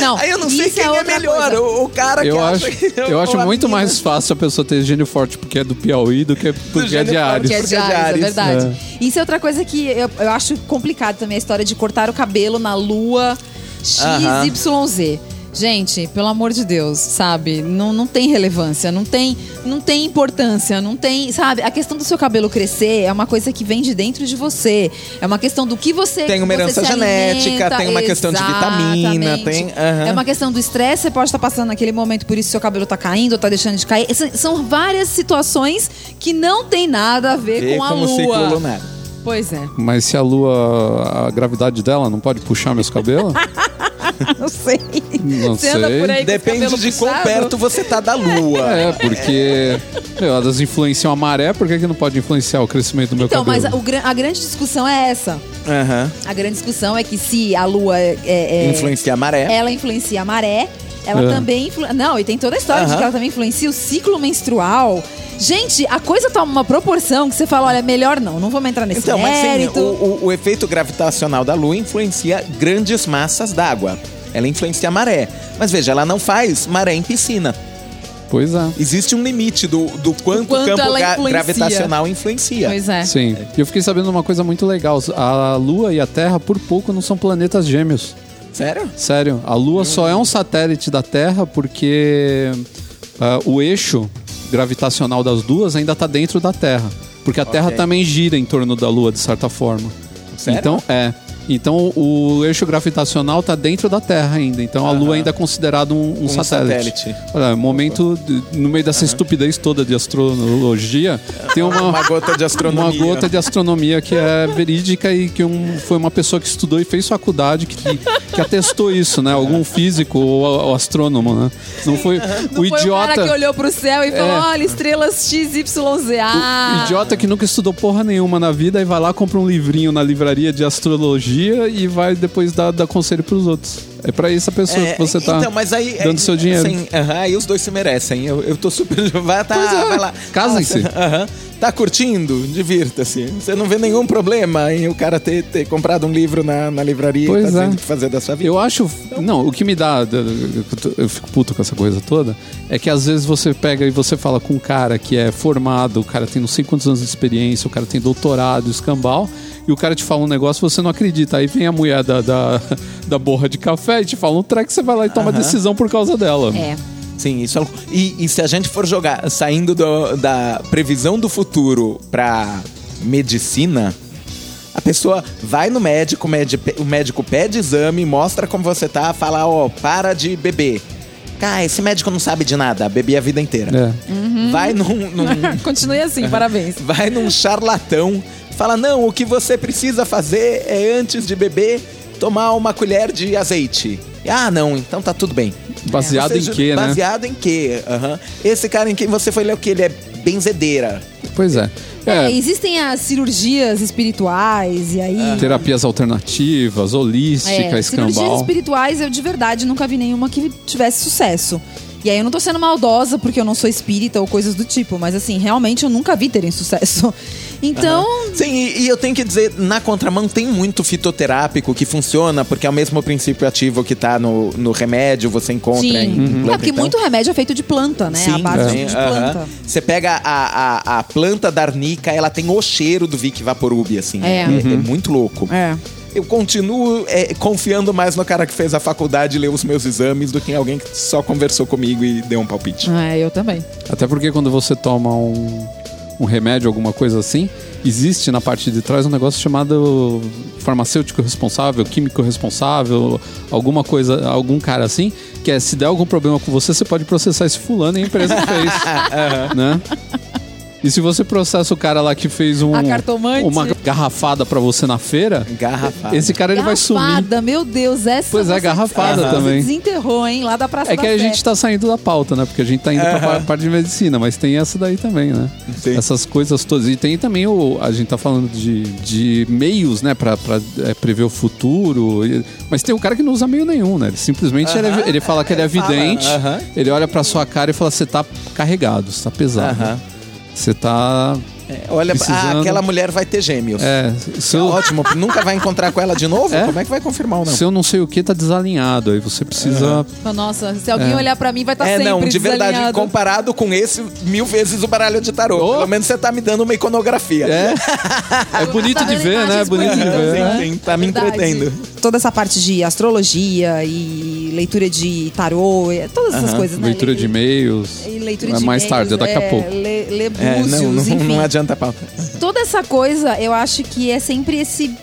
Não, Aí eu não sei isso quem é é, melhor, o, o cara Eu que acho, acha que eu acho muito menina- mais fácil a pessoa ter gênio forte porque é do Piauí do que porque é gênio de Ares. É Porque é de Ares, é verdade. Isso é outra coisa que eu, eu acho complicado também, a história de cortar o cabelo na lua. XYZ. Gente, pelo amor de Deus, sabe? Não, não tem relevância, não tem, não tem importância, não tem. Sabe? A questão do seu cabelo crescer é uma coisa que vem de dentro de você. É uma questão do que você. Tem uma você herança se genética, alimenta. tem uma questão de vitamina, tem- aham. É uma questão do estresse, você pode estar passando naquele momento, por isso seu cabelo tá caindo ou tá deixando de cair. São- várias situações que não tem nada a ver Ver com a com o lua. ciclo lunar. Pois é. Mas se a lua, a gravidade dela não pode puxar meus cabelos? Não sei. Não Você anda sei. Depende de quão perto você tá da lua. É, porque meu, elas influenciam a maré, por que, que não pode influenciar o crescimento do meu Então, mas cabelo? a, o gra- a grande discussão é essa. Aham. A grande discussão é que se a lua é, é- Influencia a maré. ela influencia a maré, ela É. também influ... não e tem toda a história de Aham. que ela também influencia o ciclo menstrual. Gente, a coisa toma uma proporção que você fala, olha, melhor não, não vamos entrar nesse Então, mas sim, mérito. o, o- o efeito gravitacional da Lua influencia grandes massas d'água. Ela influencia a maré. Mas veja, ela não faz maré em piscina. Pois é. Existe um limite do, do quanto o quanto campo influencia. gravitacional influencia. Pois é. Sim. E eu fiquei sabendo uma coisa muito legal. A Lua e a Terra, por pouco, não são planetas gêmeos. Sério? Sério, a Lua só é um satélite da Terra porque ah, o eixo gravitacional das duas ainda está dentro da Terra. Porque a Terra Ok. também gira em torno da Lua, de certa forma. Sério? Então, é. Então o eixo gravitacional está dentro da Terra ainda. Então a Lua ainda é considerado um, um satélite. satélite. Olha, momento de- no meio dessa estupidez toda de astrologia, tem uma, Uma gota de astronomia. uma gota de astronomia que é verídica e que um- foi uma pessoa que estudou e fez faculdade que, que atestou isso, né? Algum físico ou, ou astrônomo, né? Não foi Não o foi idiota. o cara que olhou pro céu e falou: É. olha, estrelas XYZ. Ah, O idiota que nunca estudou porra nenhuma na vida e vai lá, compra um livrinho na livraria de astrologia e vai depois dar, dar conselho pros outros. É pra essa pessoa É, que você tá então, mas aí, dando seu dinheiro. Assim, aham, aí os dois se merecem. Eu, eu tô super. Vai, tá, é, vai lá. casem-se. Aham. Tá curtindo? Divirta-se. Você não vê nenhum problema em o cara ter, ter comprado um livro na, na livraria Pois e tá é. tendo que fazer da sua vida. Eu acho. Não, o que me dá. Eu fico puto com essa coisa toda. É que às vezes você pega e você fala com um cara que é formado, o cara tem não sei quantos anos de experiência, o cara tem doutorado, escambau, e o cara te fala um negócio você não acredita. Aí vem a mulher da, da, da borra de café e te fala um treco, você vai lá e toma decisão por causa dela. É. Sim, isso é... e, e se a gente for jogar saindo do- da previsão do futuro pra medicina, a pessoa vai no médico, o médi- o médico pede exame, mostra como você tá, fala, ó, para de beber. Cara, esse médico não sabe de nada, bebi a vida inteira. É. Vai num- num, Continue assim, parabéns. vai num charlatão, fala: não, o que você precisa fazer é antes de beber, tomar uma colher de azeite. Ah, não, então tá tudo bem. Baseado Você em quê, né? Baseado em quê? Aham. Esse cara em quem você foi ler o que? Ele é benzedeira. Pois é. É, É, existem as cirurgias espirituais e aí. terapias alternativas, holística, É, cirurgias escambau. espirituais eu de verdade nunca vi nenhuma que tivesse sucesso. E aí eu não tô sendo maldosa porque eu não sou espírita ou coisas do tipo, mas assim, realmente eu nunca vi terem sucesso. Então, Sim, e, e eu tenho que dizer, na contramão tem muito fitoterápico que funciona, porque é o mesmo princípio ativo que tá no, no remédio, você encontra sim. em, Uhum. planta, É porque então. muito remédio é feito de planta, né? a base sim, de planta. Você pega a, a, a planta da arnica, ela tem o cheiro do Vic Vaporub, assim. É. É, é muito louco. É. Eu continuo é, confiando mais no cara que fez a faculdade e leu os meus exames do que em alguém que só conversou comigo e deu um palpite. É, eu também. Até porque quando você toma um, um remédio, alguma coisa assim, existe na parte de trás um negócio chamado farmacêutico responsável, químico responsável, alguma coisa, algum cara assim, que é se der algum problema com você, você pode processar esse fulano e a empresa que fez. né? E se você processa o cara lá que fez um, A cartomante. uma garrafada pra você na feira, Garrafada. esse cara ele vai sumir. Garrafada, meu Deus, essa Pois é, garrafada também. Você desenterrou, hein? Lá da Praça É que da a Sé. gente tá saindo da pauta, né? Porque a gente tá indo pra Aham. pa- parte de medicina, mas tem essa daí também, né? Sim. Essas coisas todas. E tem também o. A gente tá falando de, de meios, né? Pra, pra é, prever o futuro. E- Mas tem um cara que não usa meio nenhum, né? Ele simplesmente ele, é- ele fala que ele é vidente, aham. ele olha pra sua cara e fala: você tá carregado, você tá pesado. Aham. Você tá. É, olha, ah, Precisando. aquela mulher vai ter gêmeos. É. Se eu, Ótimo, nunca vai encontrar com ela de novo? É? Como é que vai confirmar ou não? se eu não sei o que, tá desalinhado. Aí você precisa. Oh, Nossa, se alguém olhar pra mim vai estar É, sempre não, de verdade, comparado com esse, mil vezes o baralho de tarô. Oh. Pelo menos você tá me dando uma iconografia. É. É bonito Tá de ver, né? É bonito de ver. né? Sim, sim, tá me Verdade. entretendo. Toda essa parte de astrologia e leitura de tarô, todas essas coisas, né? Leitura de e-mails. E leitura É de mais tarde, é daqui a é, pouco. Lê, É, búzios, não, não, enfim. não adianta a pauta. Toda essa coisa, eu acho que é sempre esse...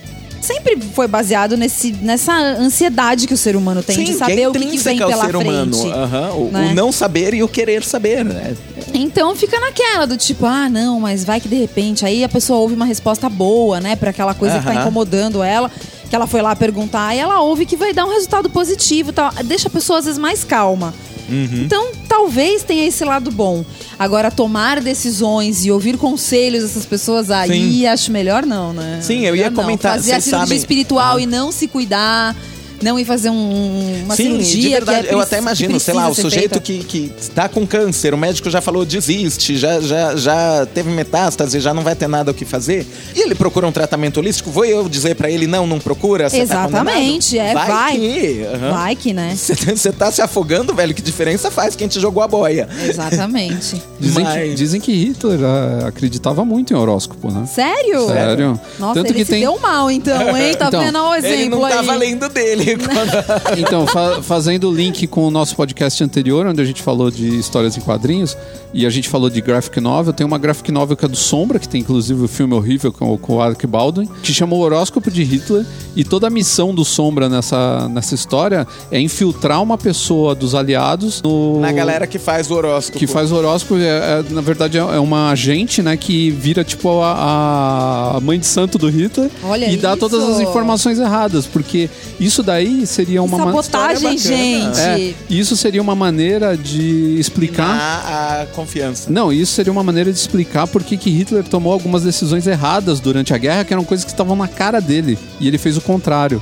Sempre foi baseado nesse, nessa ansiedade que o ser humano tem de Sim, saber que é o que, que vem ao pela frente. Aham, o, né? o não saber e o querer saber. né? Então fica naquela do tipo, ah, não, mas vai que de repente aí a pessoa ouve uma resposta boa, né, para aquela coisa que tá incomodando ela, que ela foi lá perguntar, e ela ouve que vai dar um resultado positivo, tal. Deixa a pessoa às vezes mais calma. Uhum. Então, talvez tenha esse lado bom. Agora, tomar decisões e ouvir conselhos dessas pessoas aí, acho melhor não, né? Sim, eu ia não. comentar, Fazer a cirurgia sabem- espiritual Ah. e não se cuidar, não ir fazer um- uma Sim, cirurgia. de verdade, que é eu até imagino, que sei lá, o sujeito feita. que, que tá com câncer, o médico já falou desiste, já, já, já teve metástase, já não vai ter nada o que fazer. E ele procura um tratamento holístico, vou eu dizer pra ele, não, não procura? Você tá Exatamente, condenado? é, vai. que, aham. Vai que, né? Você tá se afogando, velho, que diferença faz quem te jogou a boia? Exatamente. Dizem, que, Mas- dizem que Hitler ah, acreditava muito em horóscopo, né? Sério? Sério. Nossa, Tanto ele que se tem. deu mal, então, hein? Tá Então, vendo? O exemplo ele não aí. tava lendo dele. Então, fa- fazendo o link com o nosso podcast anterior, onde a gente falou de histórias em quadrinhos, e a gente falou de graphic novel, tem uma graphic novel que é do Sombra, que tem inclusive o filme horrível com, com o Alec Baldwin, que chama o Horóscopo de Hitler, e toda a missão do Sombra nessa, nessa história é infiltrar uma pessoa dos aliados no... Na galera que faz o horóscopo. que faz o horóscopo, é, é, na verdade é é uma agente, né, que vira tipo a, a mãe de santo do Hitler Olha e dá isso. todas as informações erradas, porque isso daí seria uma ma- Sabotagem, bacana. gente. é, isso seria uma maneira de explicar. A, a confiança. Não, isso seria uma maneira de explicar por que Hitler tomou algumas decisões erradas durante a guerra, que eram coisas que estavam na cara dele. E ele fez o contrário.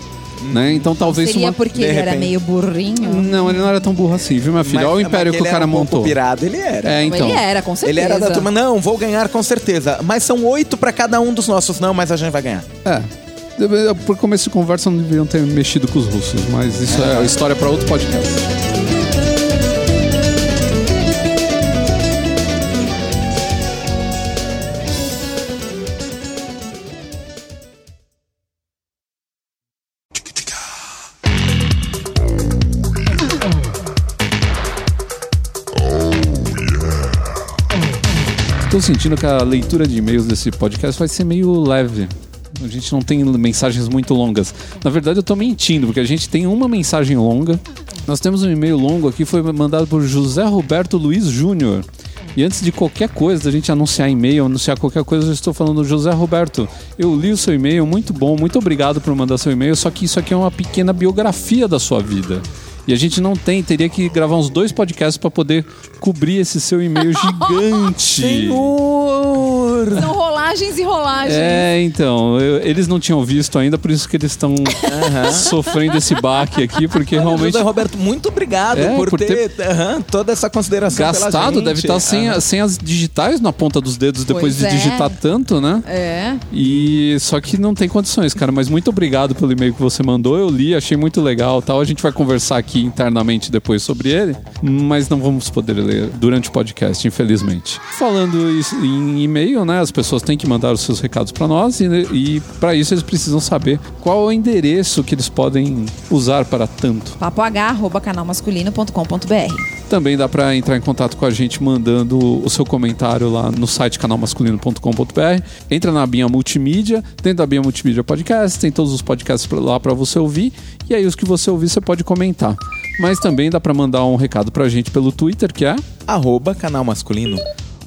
Né? Então talvez Seria uma. porque ele era meio burrinho. Não, ele não era tão burro assim, viu, minha filha? Olha o Mas- império mas que o cara era um pouco montou. pirado, ele era. É, então. Ele era, com certeza. Ele era da turma, não, vou ganhar com certeza. Mas são oito pra cada um dos nossos, não, mas a gente vai ganhar. É. Por começo de conversa não deveriam ter mexido com os russos, mas isso é, história para outro podcast. Estou sentindo que a leitura de e-mails desse podcast vai ser meio leve. A gente não tem mensagens muito longas. Na verdade, eu tô mentindo, porque a gente tem uma mensagem longa. Nós temos um e-mail longo aqui, foi mandado por José Roberto Luiz Júnior. E antes de qualquer coisa, da gente anunciar e-mail, anunciar qualquer coisa, eu estou falando José Roberto. Eu li o seu e-mail, muito bom, muito obrigado por mandar seu e-mail, só que isso aqui é uma pequena biografia da sua vida. E a gente não tem, teria que gravar uns dois podcasts para poder cobrir esse seu e-mail gigante. São rolagens e rolagens. É, então, eu- eles não tinham visto ainda, por isso que eles estão sofrendo esse baque aqui, porque realmente José Roberto, muito obrigado É, por, por ter, aham, toda essa consideração pela gastado, gente. deve estar sem, Aham. a- sem as digitais na ponta dos dedos depois Pois de é. digitar tanto, né? É. E só que não tem condições, cara. Mas muito obrigado pelo e-mail que você mandou. Eu li, achei muito legal, tal. A gente vai conversar aqui internamente depois sobre ele, mas não vamos poder ler durante o podcast, infelizmente. Falando isso em e-mail, né? As pessoas têm que mandar os seus recados para nós e, e para isso eles precisam saber qual é o endereço que eles podem usar para tanto. papoh.canalmasculino.com.br Também dá para entrar em contato com a gente mandando o seu comentário lá no site canalmasculino.com.br. Entra na abinha multimídia, dentro da abinha multimídia podcast, tem todos os podcasts lá para você ouvir e aí os que você ouvir você pode comentar. Mas também dá para mandar um recado pra gente pelo Twitter, que é, Arroba canal masculino.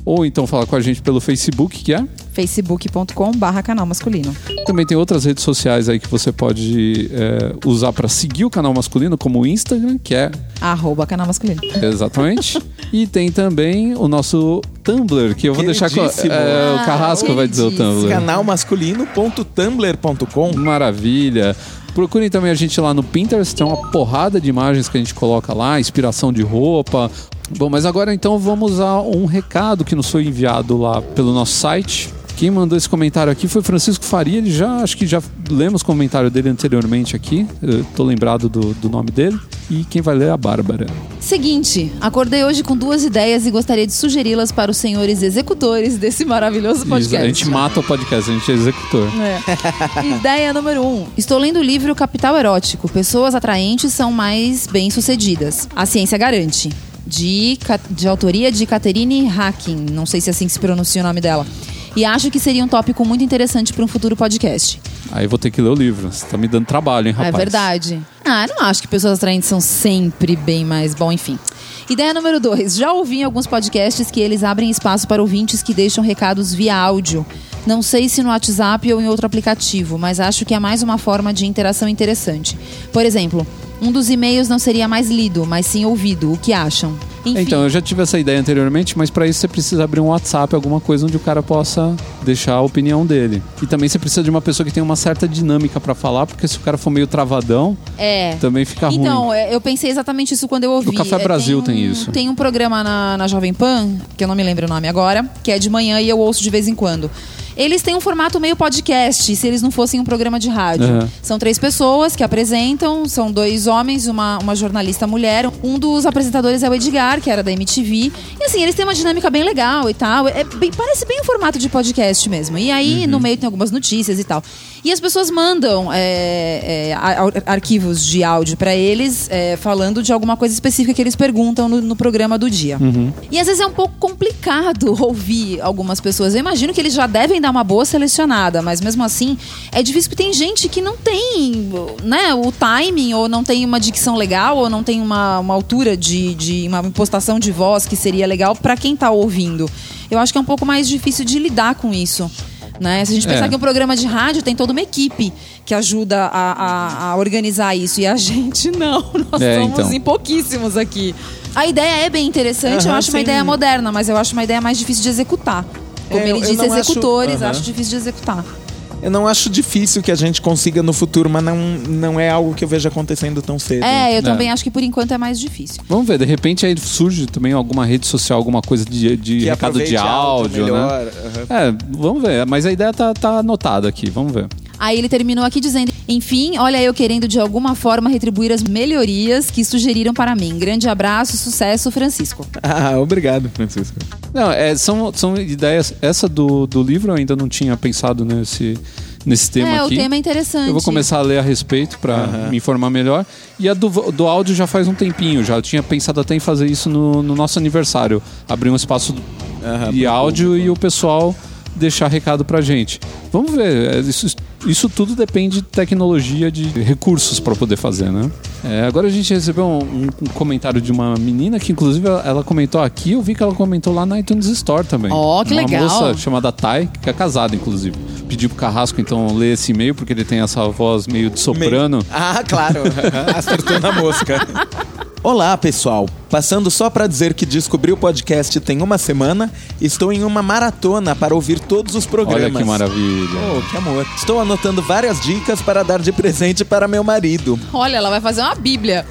Ou então falar com a gente pelo Facebook, que é. facebook.com barra canal masculino. Também tem outras redes sociais aí que você pode é, usar para seguir o canal masculino, como o Instagram, que é Arroba canal masculino. Exatamente. e tem também o nosso Tumblr, que eu vou deixar com. É, o Carrasco Ah, vai dizer o. Tumblr. Canalmasculino.tumblr.com Maravilha. Procurem também a gente lá no Pinterest, tem uma porrada de imagens que a gente coloca lá, inspiração de roupa. Bom, mas agora então vamos a um recado que nos foi enviado lá pelo nosso site. Quem mandou esse comentário aqui foi Francisco Faria, ele já, acho que já lemos o comentário dele anteriormente aqui, eu tô lembrado do, do nome dele. E quem vai ler é a Bárbara. Seguinte, acordei hoje com duas ideias e gostaria de sugeri-las para os senhores executores desse maravilhoso Isso, podcast. a gente mata o podcast, a gente é executor. É. Ideia número um. Estou lendo o livro Capital Erótico. Pessoas atraentes são mais bem-sucedidas. A ciência garante. De, de autoria de Catherine Hacking. Não sei se é assim que se pronuncia o nome dela. E acho que seria um tópico muito interessante para um futuro podcast. Aí eu vou ter que ler o livro. Você tá me dando trabalho, hein, rapaz? É verdade. Ah, eu não acho que pessoas atraentes são sempre bem mais bom, enfim. Ideia número dois. Já ouvi em alguns podcasts que eles abrem espaço para ouvintes que deixam recados via áudio. Não sei se no WhatsApp ou em outro aplicativo, mas acho que é mais uma forma de interação interessante. Por exemplo, um dos e-mails não seria mais lido, mas sim ouvido. O que acham? Enfim, Então, eu já tive essa ideia anteriormente, mas para isso você precisa abrir um WhatsApp, alguma coisa onde o cara possa deixar a opinião dele. E também você precisa de uma pessoa que tenha uma certa dinâmica para falar, porque se o cara for meio travadão, é. também fica ruim. Então, é, eu pensei exatamente isso quando eu ouvi. No Café É, Brasil um- tem isso. Tem um programa na, na Jovem Pan, que eu não me lembro o nome agora, que é de manhã e eu ouço de vez em quando. Eles têm um formato meio podcast, se eles não fossem um programa de rádio. Uhum. São três pessoas que apresentam, são dois homens, uma, uma jornalista mulher. Um dos apresentadores é o Edgar, que era da MTV. E assim, eles têm uma dinâmica bem legal e tal. É bem- parece bem um formato de podcast mesmo. E aí, no meio tem algumas notícias e tal. E as pessoas mandam é, é, ar- arquivos de áudio pra eles, é, falando de alguma coisa específica que eles perguntam no, no programa do dia. E às vezes é um pouco complicado ouvir algumas pessoas. Eu imagino que eles já devem dar uma boa selecionada, mas mesmo assim é difícil porque tem gente que não tem né, o timing, ou não tem uma dicção legal, ou não tem uma, uma altura de, de uma impostação de voz que seria legal pra quem tá ouvindo. Eu acho que é um pouco mais difícil de lidar com isso. Né? Se a gente pensar É. que um programa de rádio tem toda uma equipe que ajuda a, a- a organizar isso. E a gente não. Nós É, somos então. em pouquíssimos aqui. A ideia é bem interessante, eu Aham, acho uma sim. ideia moderna, mas eu acho uma ideia mais difícil de executar. Como É, ele disse, não acho- executores, Aham. acho difícil de executar. Eu não acho difícil que a gente consiga no futuro, mas não, não é algo que eu vejo acontecendo tão cedo. É, eu É. também acho que por enquanto é mais difícil. Vamos ver, de repente aí surge também alguma rede social, alguma coisa de, de recado de aproveite áudio, né? aham. É, vamos ver. Mas a ideia tá, tá anotada aqui, vamos ver. Aí ele terminou aqui dizendo: Enfim, olha eu querendo de alguma forma retribuir as melhorias que sugeriram para mim. Grande abraço, sucesso, Francisco. Ah, obrigado, Francisco. Não, é, são, são ideias. Essa do, do livro eu ainda não tinha pensado nesse, nesse tema é, aqui. o tema é interessante. Eu vou começar a ler a respeito para me informar melhor. E a do, do áudio já faz um tempinho já. Eu tinha pensado até em fazer isso no, no nosso aniversário. Abrir um espaço pro áudio público. e o pessoal deixar recado pra gente. Vamos ver. é, Isso, isso tudo depende de tecnologia, de recursos para poder fazer, né? É, agora a gente recebeu um, um- comentário de uma menina que, inclusive, ela, comentou aqui. Eu vi que ela comentou lá na iTunes Store também. Ó, que uma legal. moça chamada Thay, que é casada, inclusive. Pedi pro Carrasco, então, ler esse e-mail, porque ele tem essa voz meio de soprano. Ah, claro. Acertou na mosca. Olá, pessoal. Passando só pra dizer que descobri o podcast tem uma semana, estou em uma maratona para ouvir todos os programas. Olha que maravilha. Oh, que amor. Estou anotando várias dicas para dar de presente para meu marido. Olha, ela vai fazer uma bíblia.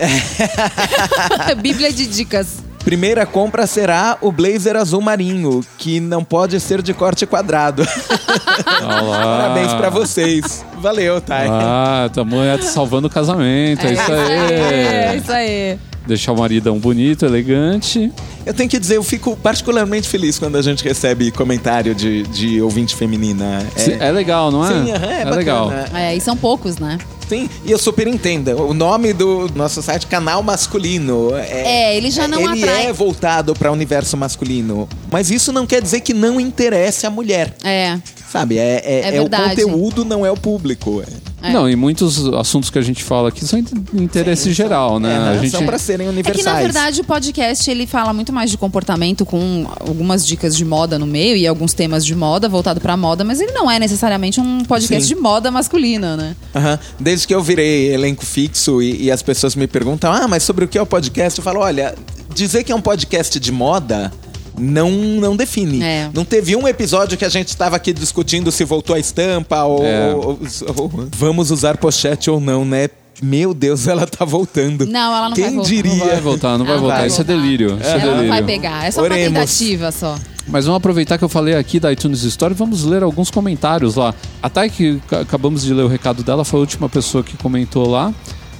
bíblia de dicas. Primeira compra será o blazer azul marinho, que não pode ser de corte quadrado. Olá. Parabéns pra vocês. Valeu, Thay. Ah, tua mulher tá salvando o casamento. É, isso É, aí. isso aí. Deixar o maridão bonito, elegante. Eu tenho que dizer, eu fico particularmente feliz quando a gente recebe comentário de, de ouvinte feminina. Se- É, legal, não é? Sim, aham, é, bacana. legal. É, e são poucos, né? Sim, e eu super entendo. O nome do nosso site, Canal Masculino. É, ele já não ele atrai- é voltado para o universo masculino. Mas isso não quer dizer que não interesse a mulher. É. Sabe? É, é, É é o conteúdo, não é o público. É. Não, e muitos assuntos que a gente fala aqui são de interesse geral, né? É, a gente... São para serem É universais. que, na verdade, o podcast ele fala muito mais de comportamento, com algumas dicas de moda no meio e alguns temas de moda voltado pra moda, mas ele não é necessariamente um podcast Sim. de moda masculina, né? Aham. Desde que eu virei elenco fixo e, e as pessoas me perguntam, ah, mas sobre o que é o podcast? Eu falo, olha, dizer que é um podcast de moda não, não define. É. Não teve um episódio que a gente estava aqui discutindo se voltou a estampa ou, É. ou- ou- vamos usar pochete ou não, né? Meu Deus, ela tá voltando. Não, ela não Quem vai voltar. diria? Não vai voltar, não vai Ela voltar. vai Isso é voltar. delírio. Isso é Ela não delírio. vai pegar. É só Oremos. uma tentativa só. Mas vamos aproveitar que eu falei aqui da iTunes Store e vamos ler alguns comentários lá. A Thay, que ca- acabamos de ler o recado dela, foi a última pessoa que comentou lá.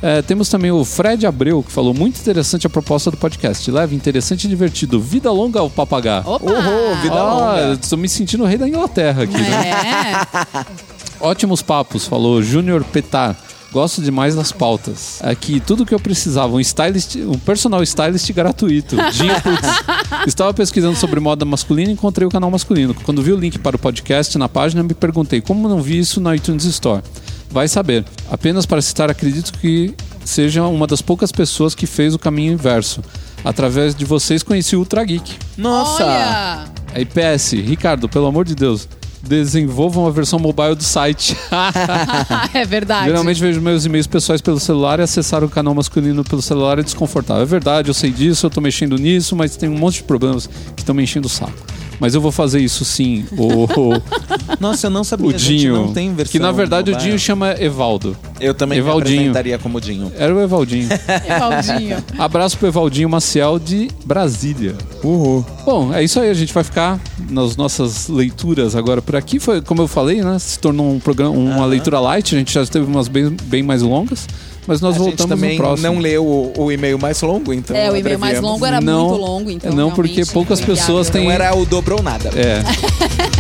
É, temos também o Fred Abreu, que falou muito interessante a proposta do podcast. Leve, interessante e divertido. Vida longa ao papagaio. Opa! Uhul, vida Ah, longa. tô me sentindo o rei da Inglaterra aqui, né? É. Ótimos papos, falou Júnior Petar. Gosto demais das pautas. Aqui, tudo que eu precisava, um stylist, um personal stylist gratuito. Dinho Putz. Estava pesquisando sobre moda masculina e encontrei o canal masculino. Quando vi o link para o podcast na página, me perguntei como não vi isso na iTunes Store. Vai saber. Apenas para citar, acredito que seja uma das poucas pessoas que fez o caminho inverso. Através de vocês conheci o Ultra Geek. Nossa! Olha! Aí PS, Ricardo, pelo amor de Deus, desenvolvam a versão mobile do site. é verdade. Geralmente vejo meus e-mails pessoais pelo celular e acessar o canal masculino pelo celular é desconfortável. É verdade, eu sei disso, eu tô mexendo nisso, mas tem um monte de problemas que estão me enchendo o saco. Mas eu vou fazer isso sim. O, o, Nossa, eu não sabia. o a gente Dinho. não tem versão que na verdade o. Dinho chama Evaldo. Eu também Evaldinho. me apresentaria como Dinho. Era o Evaldinho. Evaldinho. Abraço pro Evaldinho Maciel de Brasília. Uhul. Bom, é isso aí. A gente vai ficar nas nossas leituras agora por aqui. Foi, como eu falei, né? Se tornou um programa, uma leitura light. A gente já teve umas bem, bem mais longas. Mas nós a gente voltamos também no próximo. não leu o, o e-mail mais longo, então É, o e-mail mais longo era Não, muito longo, então. não, porque poucas foi pessoas têm- Não era o dobrou nada. É.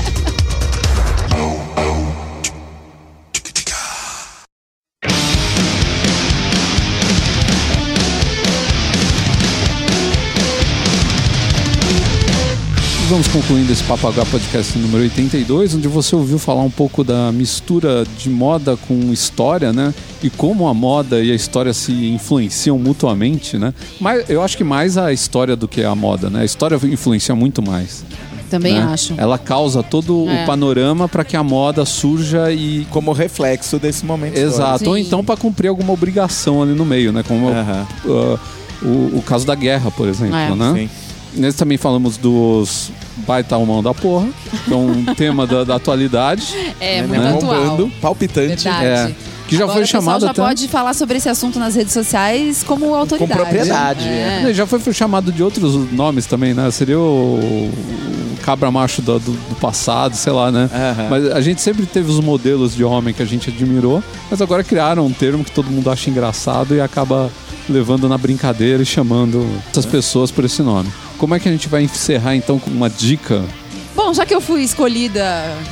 Vamos concluindo esse Papo H Podcast número 82, onde você ouviu falar um pouco da mistura de moda com história, né? E como a moda e a história se influenciam mutuamente, né? Mas eu acho que mais a história do que a moda, né? A história influencia muito mais. Também né? acho. Ela causa todo É. o panorama para que a moda surja e Como reflexo desse momento. Exato, ou então para cumprir alguma obrigação ali no meio, né? Como Aham. uh, o, o caso da guerra, por exemplo, É. né? Sim. Nesse também falamos dos baita mão da porra, que é um tema da, da atualidade. É, Né? muito atual. Bombando, palpitante. Verdade. É, que já Agora foi o pessoal chamado já até. pode falar sobre esse assunto nas redes sociais como autoridade. propriedade, É. Né, Já foi chamado de outros nomes também, né? Seria o, o cabra macho do, do- do passado, sei lá, né? Aham. Mas a gente sempre teve os modelos de homem que a gente admirou, mas agora criaram um termo que todo mundo acha engraçado e acaba levando na brincadeira e chamando essas pessoas por esse nome. Como é que a gente vai encerrar então com uma dica? Bom, já que eu fui escolhida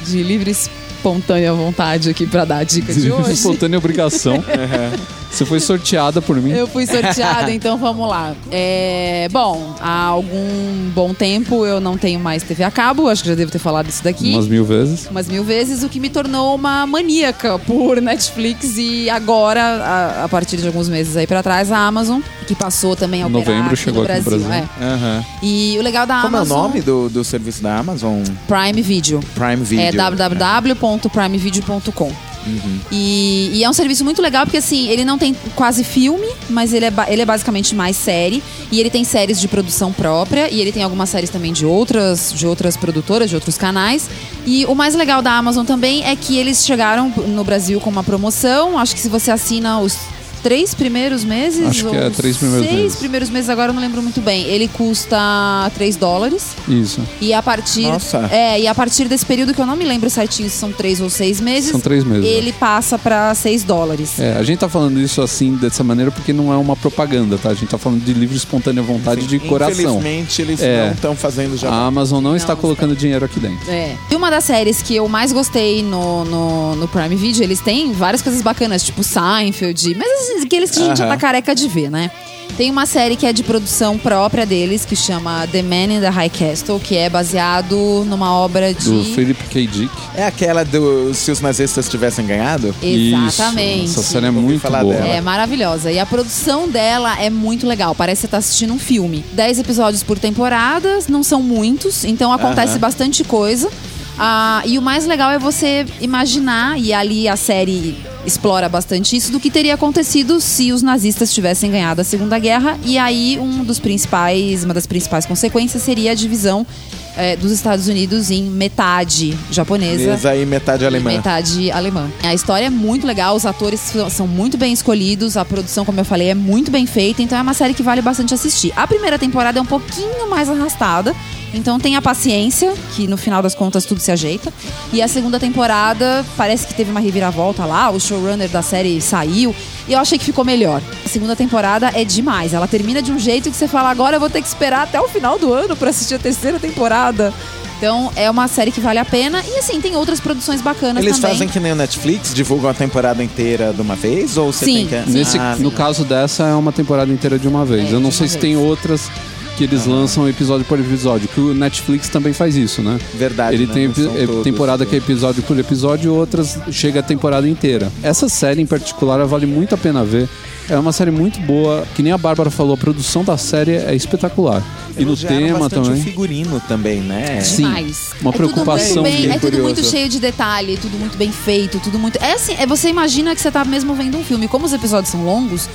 de livre espontânea vontade aqui pra dar a dica de hoje. Espontânea obrigação. Você foi sorteada por mim. Eu fui sorteada, então vamos lá. É, bom, há algum bom tempo eu não tenho mais TV a cabo, acho que já devo ter falado isso daqui. Umas mil vezes. umas mil vezes, o que me tornou uma maníaca por Netflix e agora, a, a partir de alguns meses aí pra trás, a Amazon, que passou também a operar Novembro aqui chegou no aqui no Brasil. Brasil. é. Aham. E o legal da Como é o Amazon... nome do, do serviço da Amazon? Prime Video. Prime Video. É www.primevideo.com. E, e é um serviço muito legal porque assim, ele não tem quase filme, mas ele é, ele é basicamente mais série. E ele tem séries de produção própria e ele tem algumas séries também de outras, de outras produtoras, de outros canais. E o mais legal da Amazon também é que eles chegaram no Brasil com uma promoção. Acho que se você assina os três primeiros meses. Acho que é três primeiros seis meses. primeiros meses, agora eu não lembro muito bem. Ele custa 3 dólares. Isso. E a partir. Nossa. É, e a partir desse período que eu não me lembro certinho se são três ou seis meses. São três meses. Ele passa pra 6 dólares. É, a gente tá falando isso assim, dessa maneira, porque não é uma propaganda, tá? A gente tá falando de livre, espontânea vontade de coração. Infelizmente, eles É. não estão fazendo já. A Amazon não, está Não, colocando dinheiro aqui dentro. É. E uma das séries que eu mais gostei no, no, no Prime Video, eles têm várias coisas bacanas, tipo Seinfeld, mas assim, aqueles que a gente já tá careca de ver, né? Tem uma série que é de produção própria deles, que chama The Man in the High Castle, que é baseado numa obra de. Do Philip K. Dick. É aquela do Se os nazistas tivessem ganhado? Exatamente. Isso, essa série é muito falar boa. dela. É maravilhosa. E a produção dela é muito legal. Parece que você tá assistindo um filme. Dez episódios por temporada, não são muitos, então acontece Aham. bastante coisa. Ah, e o mais legal é você imaginar, e ali a série explora bastante isso, do que teria acontecido se os nazistas tivessem ganhado a Segunda Guerra. E aí, um dos principais, uma das principais consequências seria a divisão eh, dos Estados Unidos em metade japonesa aí, metade alemã. Metade alemã. A história é muito legal, os atores são muito bem escolhidos, a produção, como eu falei, é muito bem feita, então é uma série que vale bastante assistir. A primeira temporada é um pouquinho mais arrastada, então tenha paciência, que no final das contas tudo se ajeita. E a segunda temporada parece que teve uma reviravolta lá, o showrunner da série saiu, e eu achei que ficou melhor. A segunda temporada é demais, ela termina de um jeito que você fala, agora eu vou ter que esperar até o final do ano pra assistir a terceira temporada. Então é uma série que vale a pena. E assim, tem outras produções bacanas Eles também. fazem que nem o Netflix, divulgam a temporada inteira de uma vez? Ou você Sim. tem que. Nesse, Ah, no sim. caso dessa, é uma temporada inteira de uma vez. É, Eu não sei se vez. tem outras que eles lançam episódio por episódio, que o Netflix também faz isso, né? Verdade. Ele né? tem são epi- todos, temporada né? que é episódio por episódio, outras chega a temporada inteira. Essa série em particular vale muito a pena ver. É uma série muito boa, que nem a Bárbara falou, a produção da série é espetacular. E no tema também. figurino também, né? Sim. Demais. Uma é preocupação Tudo muito bem, é tudo curioso. muito cheio de detalhe, tudo muito bem feito, tudo muito. É assim, é, você imagina que você tá mesmo vendo um filme. Como os episódios são longos,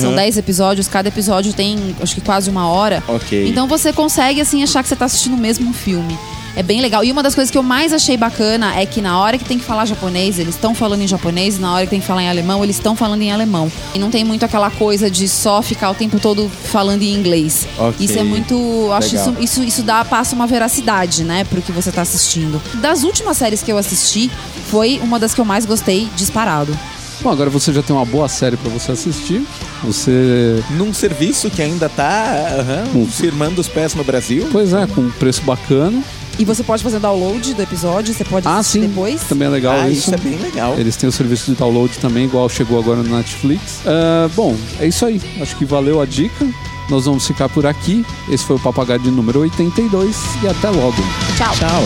são 10 episódios, cada episódio tem acho que quase uma hora. Ok. Então você consegue assim achar que você tá assistindo mesmo um filme. É bem legal. E uma das coisas que eu mais achei bacana é que na hora que tem que falar japonês, eles estão falando em japonês, e na hora que tem que falar em alemão, eles estão falando em alemão. E não tem muito aquela coisa de só ficar o tempo todo falando em inglês. Ok. Isso é muito. eu Acho Legal. isso, isso, isso dá, passa uma veracidade, né, pro que você tá assistindo. Das últimas séries que eu assisti, foi uma das que eu mais gostei disparado. Bom, agora você já tem uma boa série pra você assistir. Você. Num serviço que ainda tá aham, firmando os pés no Brasil. Pois é, com um preço bacana. E você pode fazer download do episódio, você pode Ah, assistir sim. depois. Também é legal ah, isso. isso é bem legal. Eles têm o serviço de download também, igual chegou agora no Netflix. Ah, bom, é isso aí. Acho que valeu a dica. Nós vamos ficar por aqui. Esse foi o Papagaio de número 82 e até logo. Tchau. Tchau.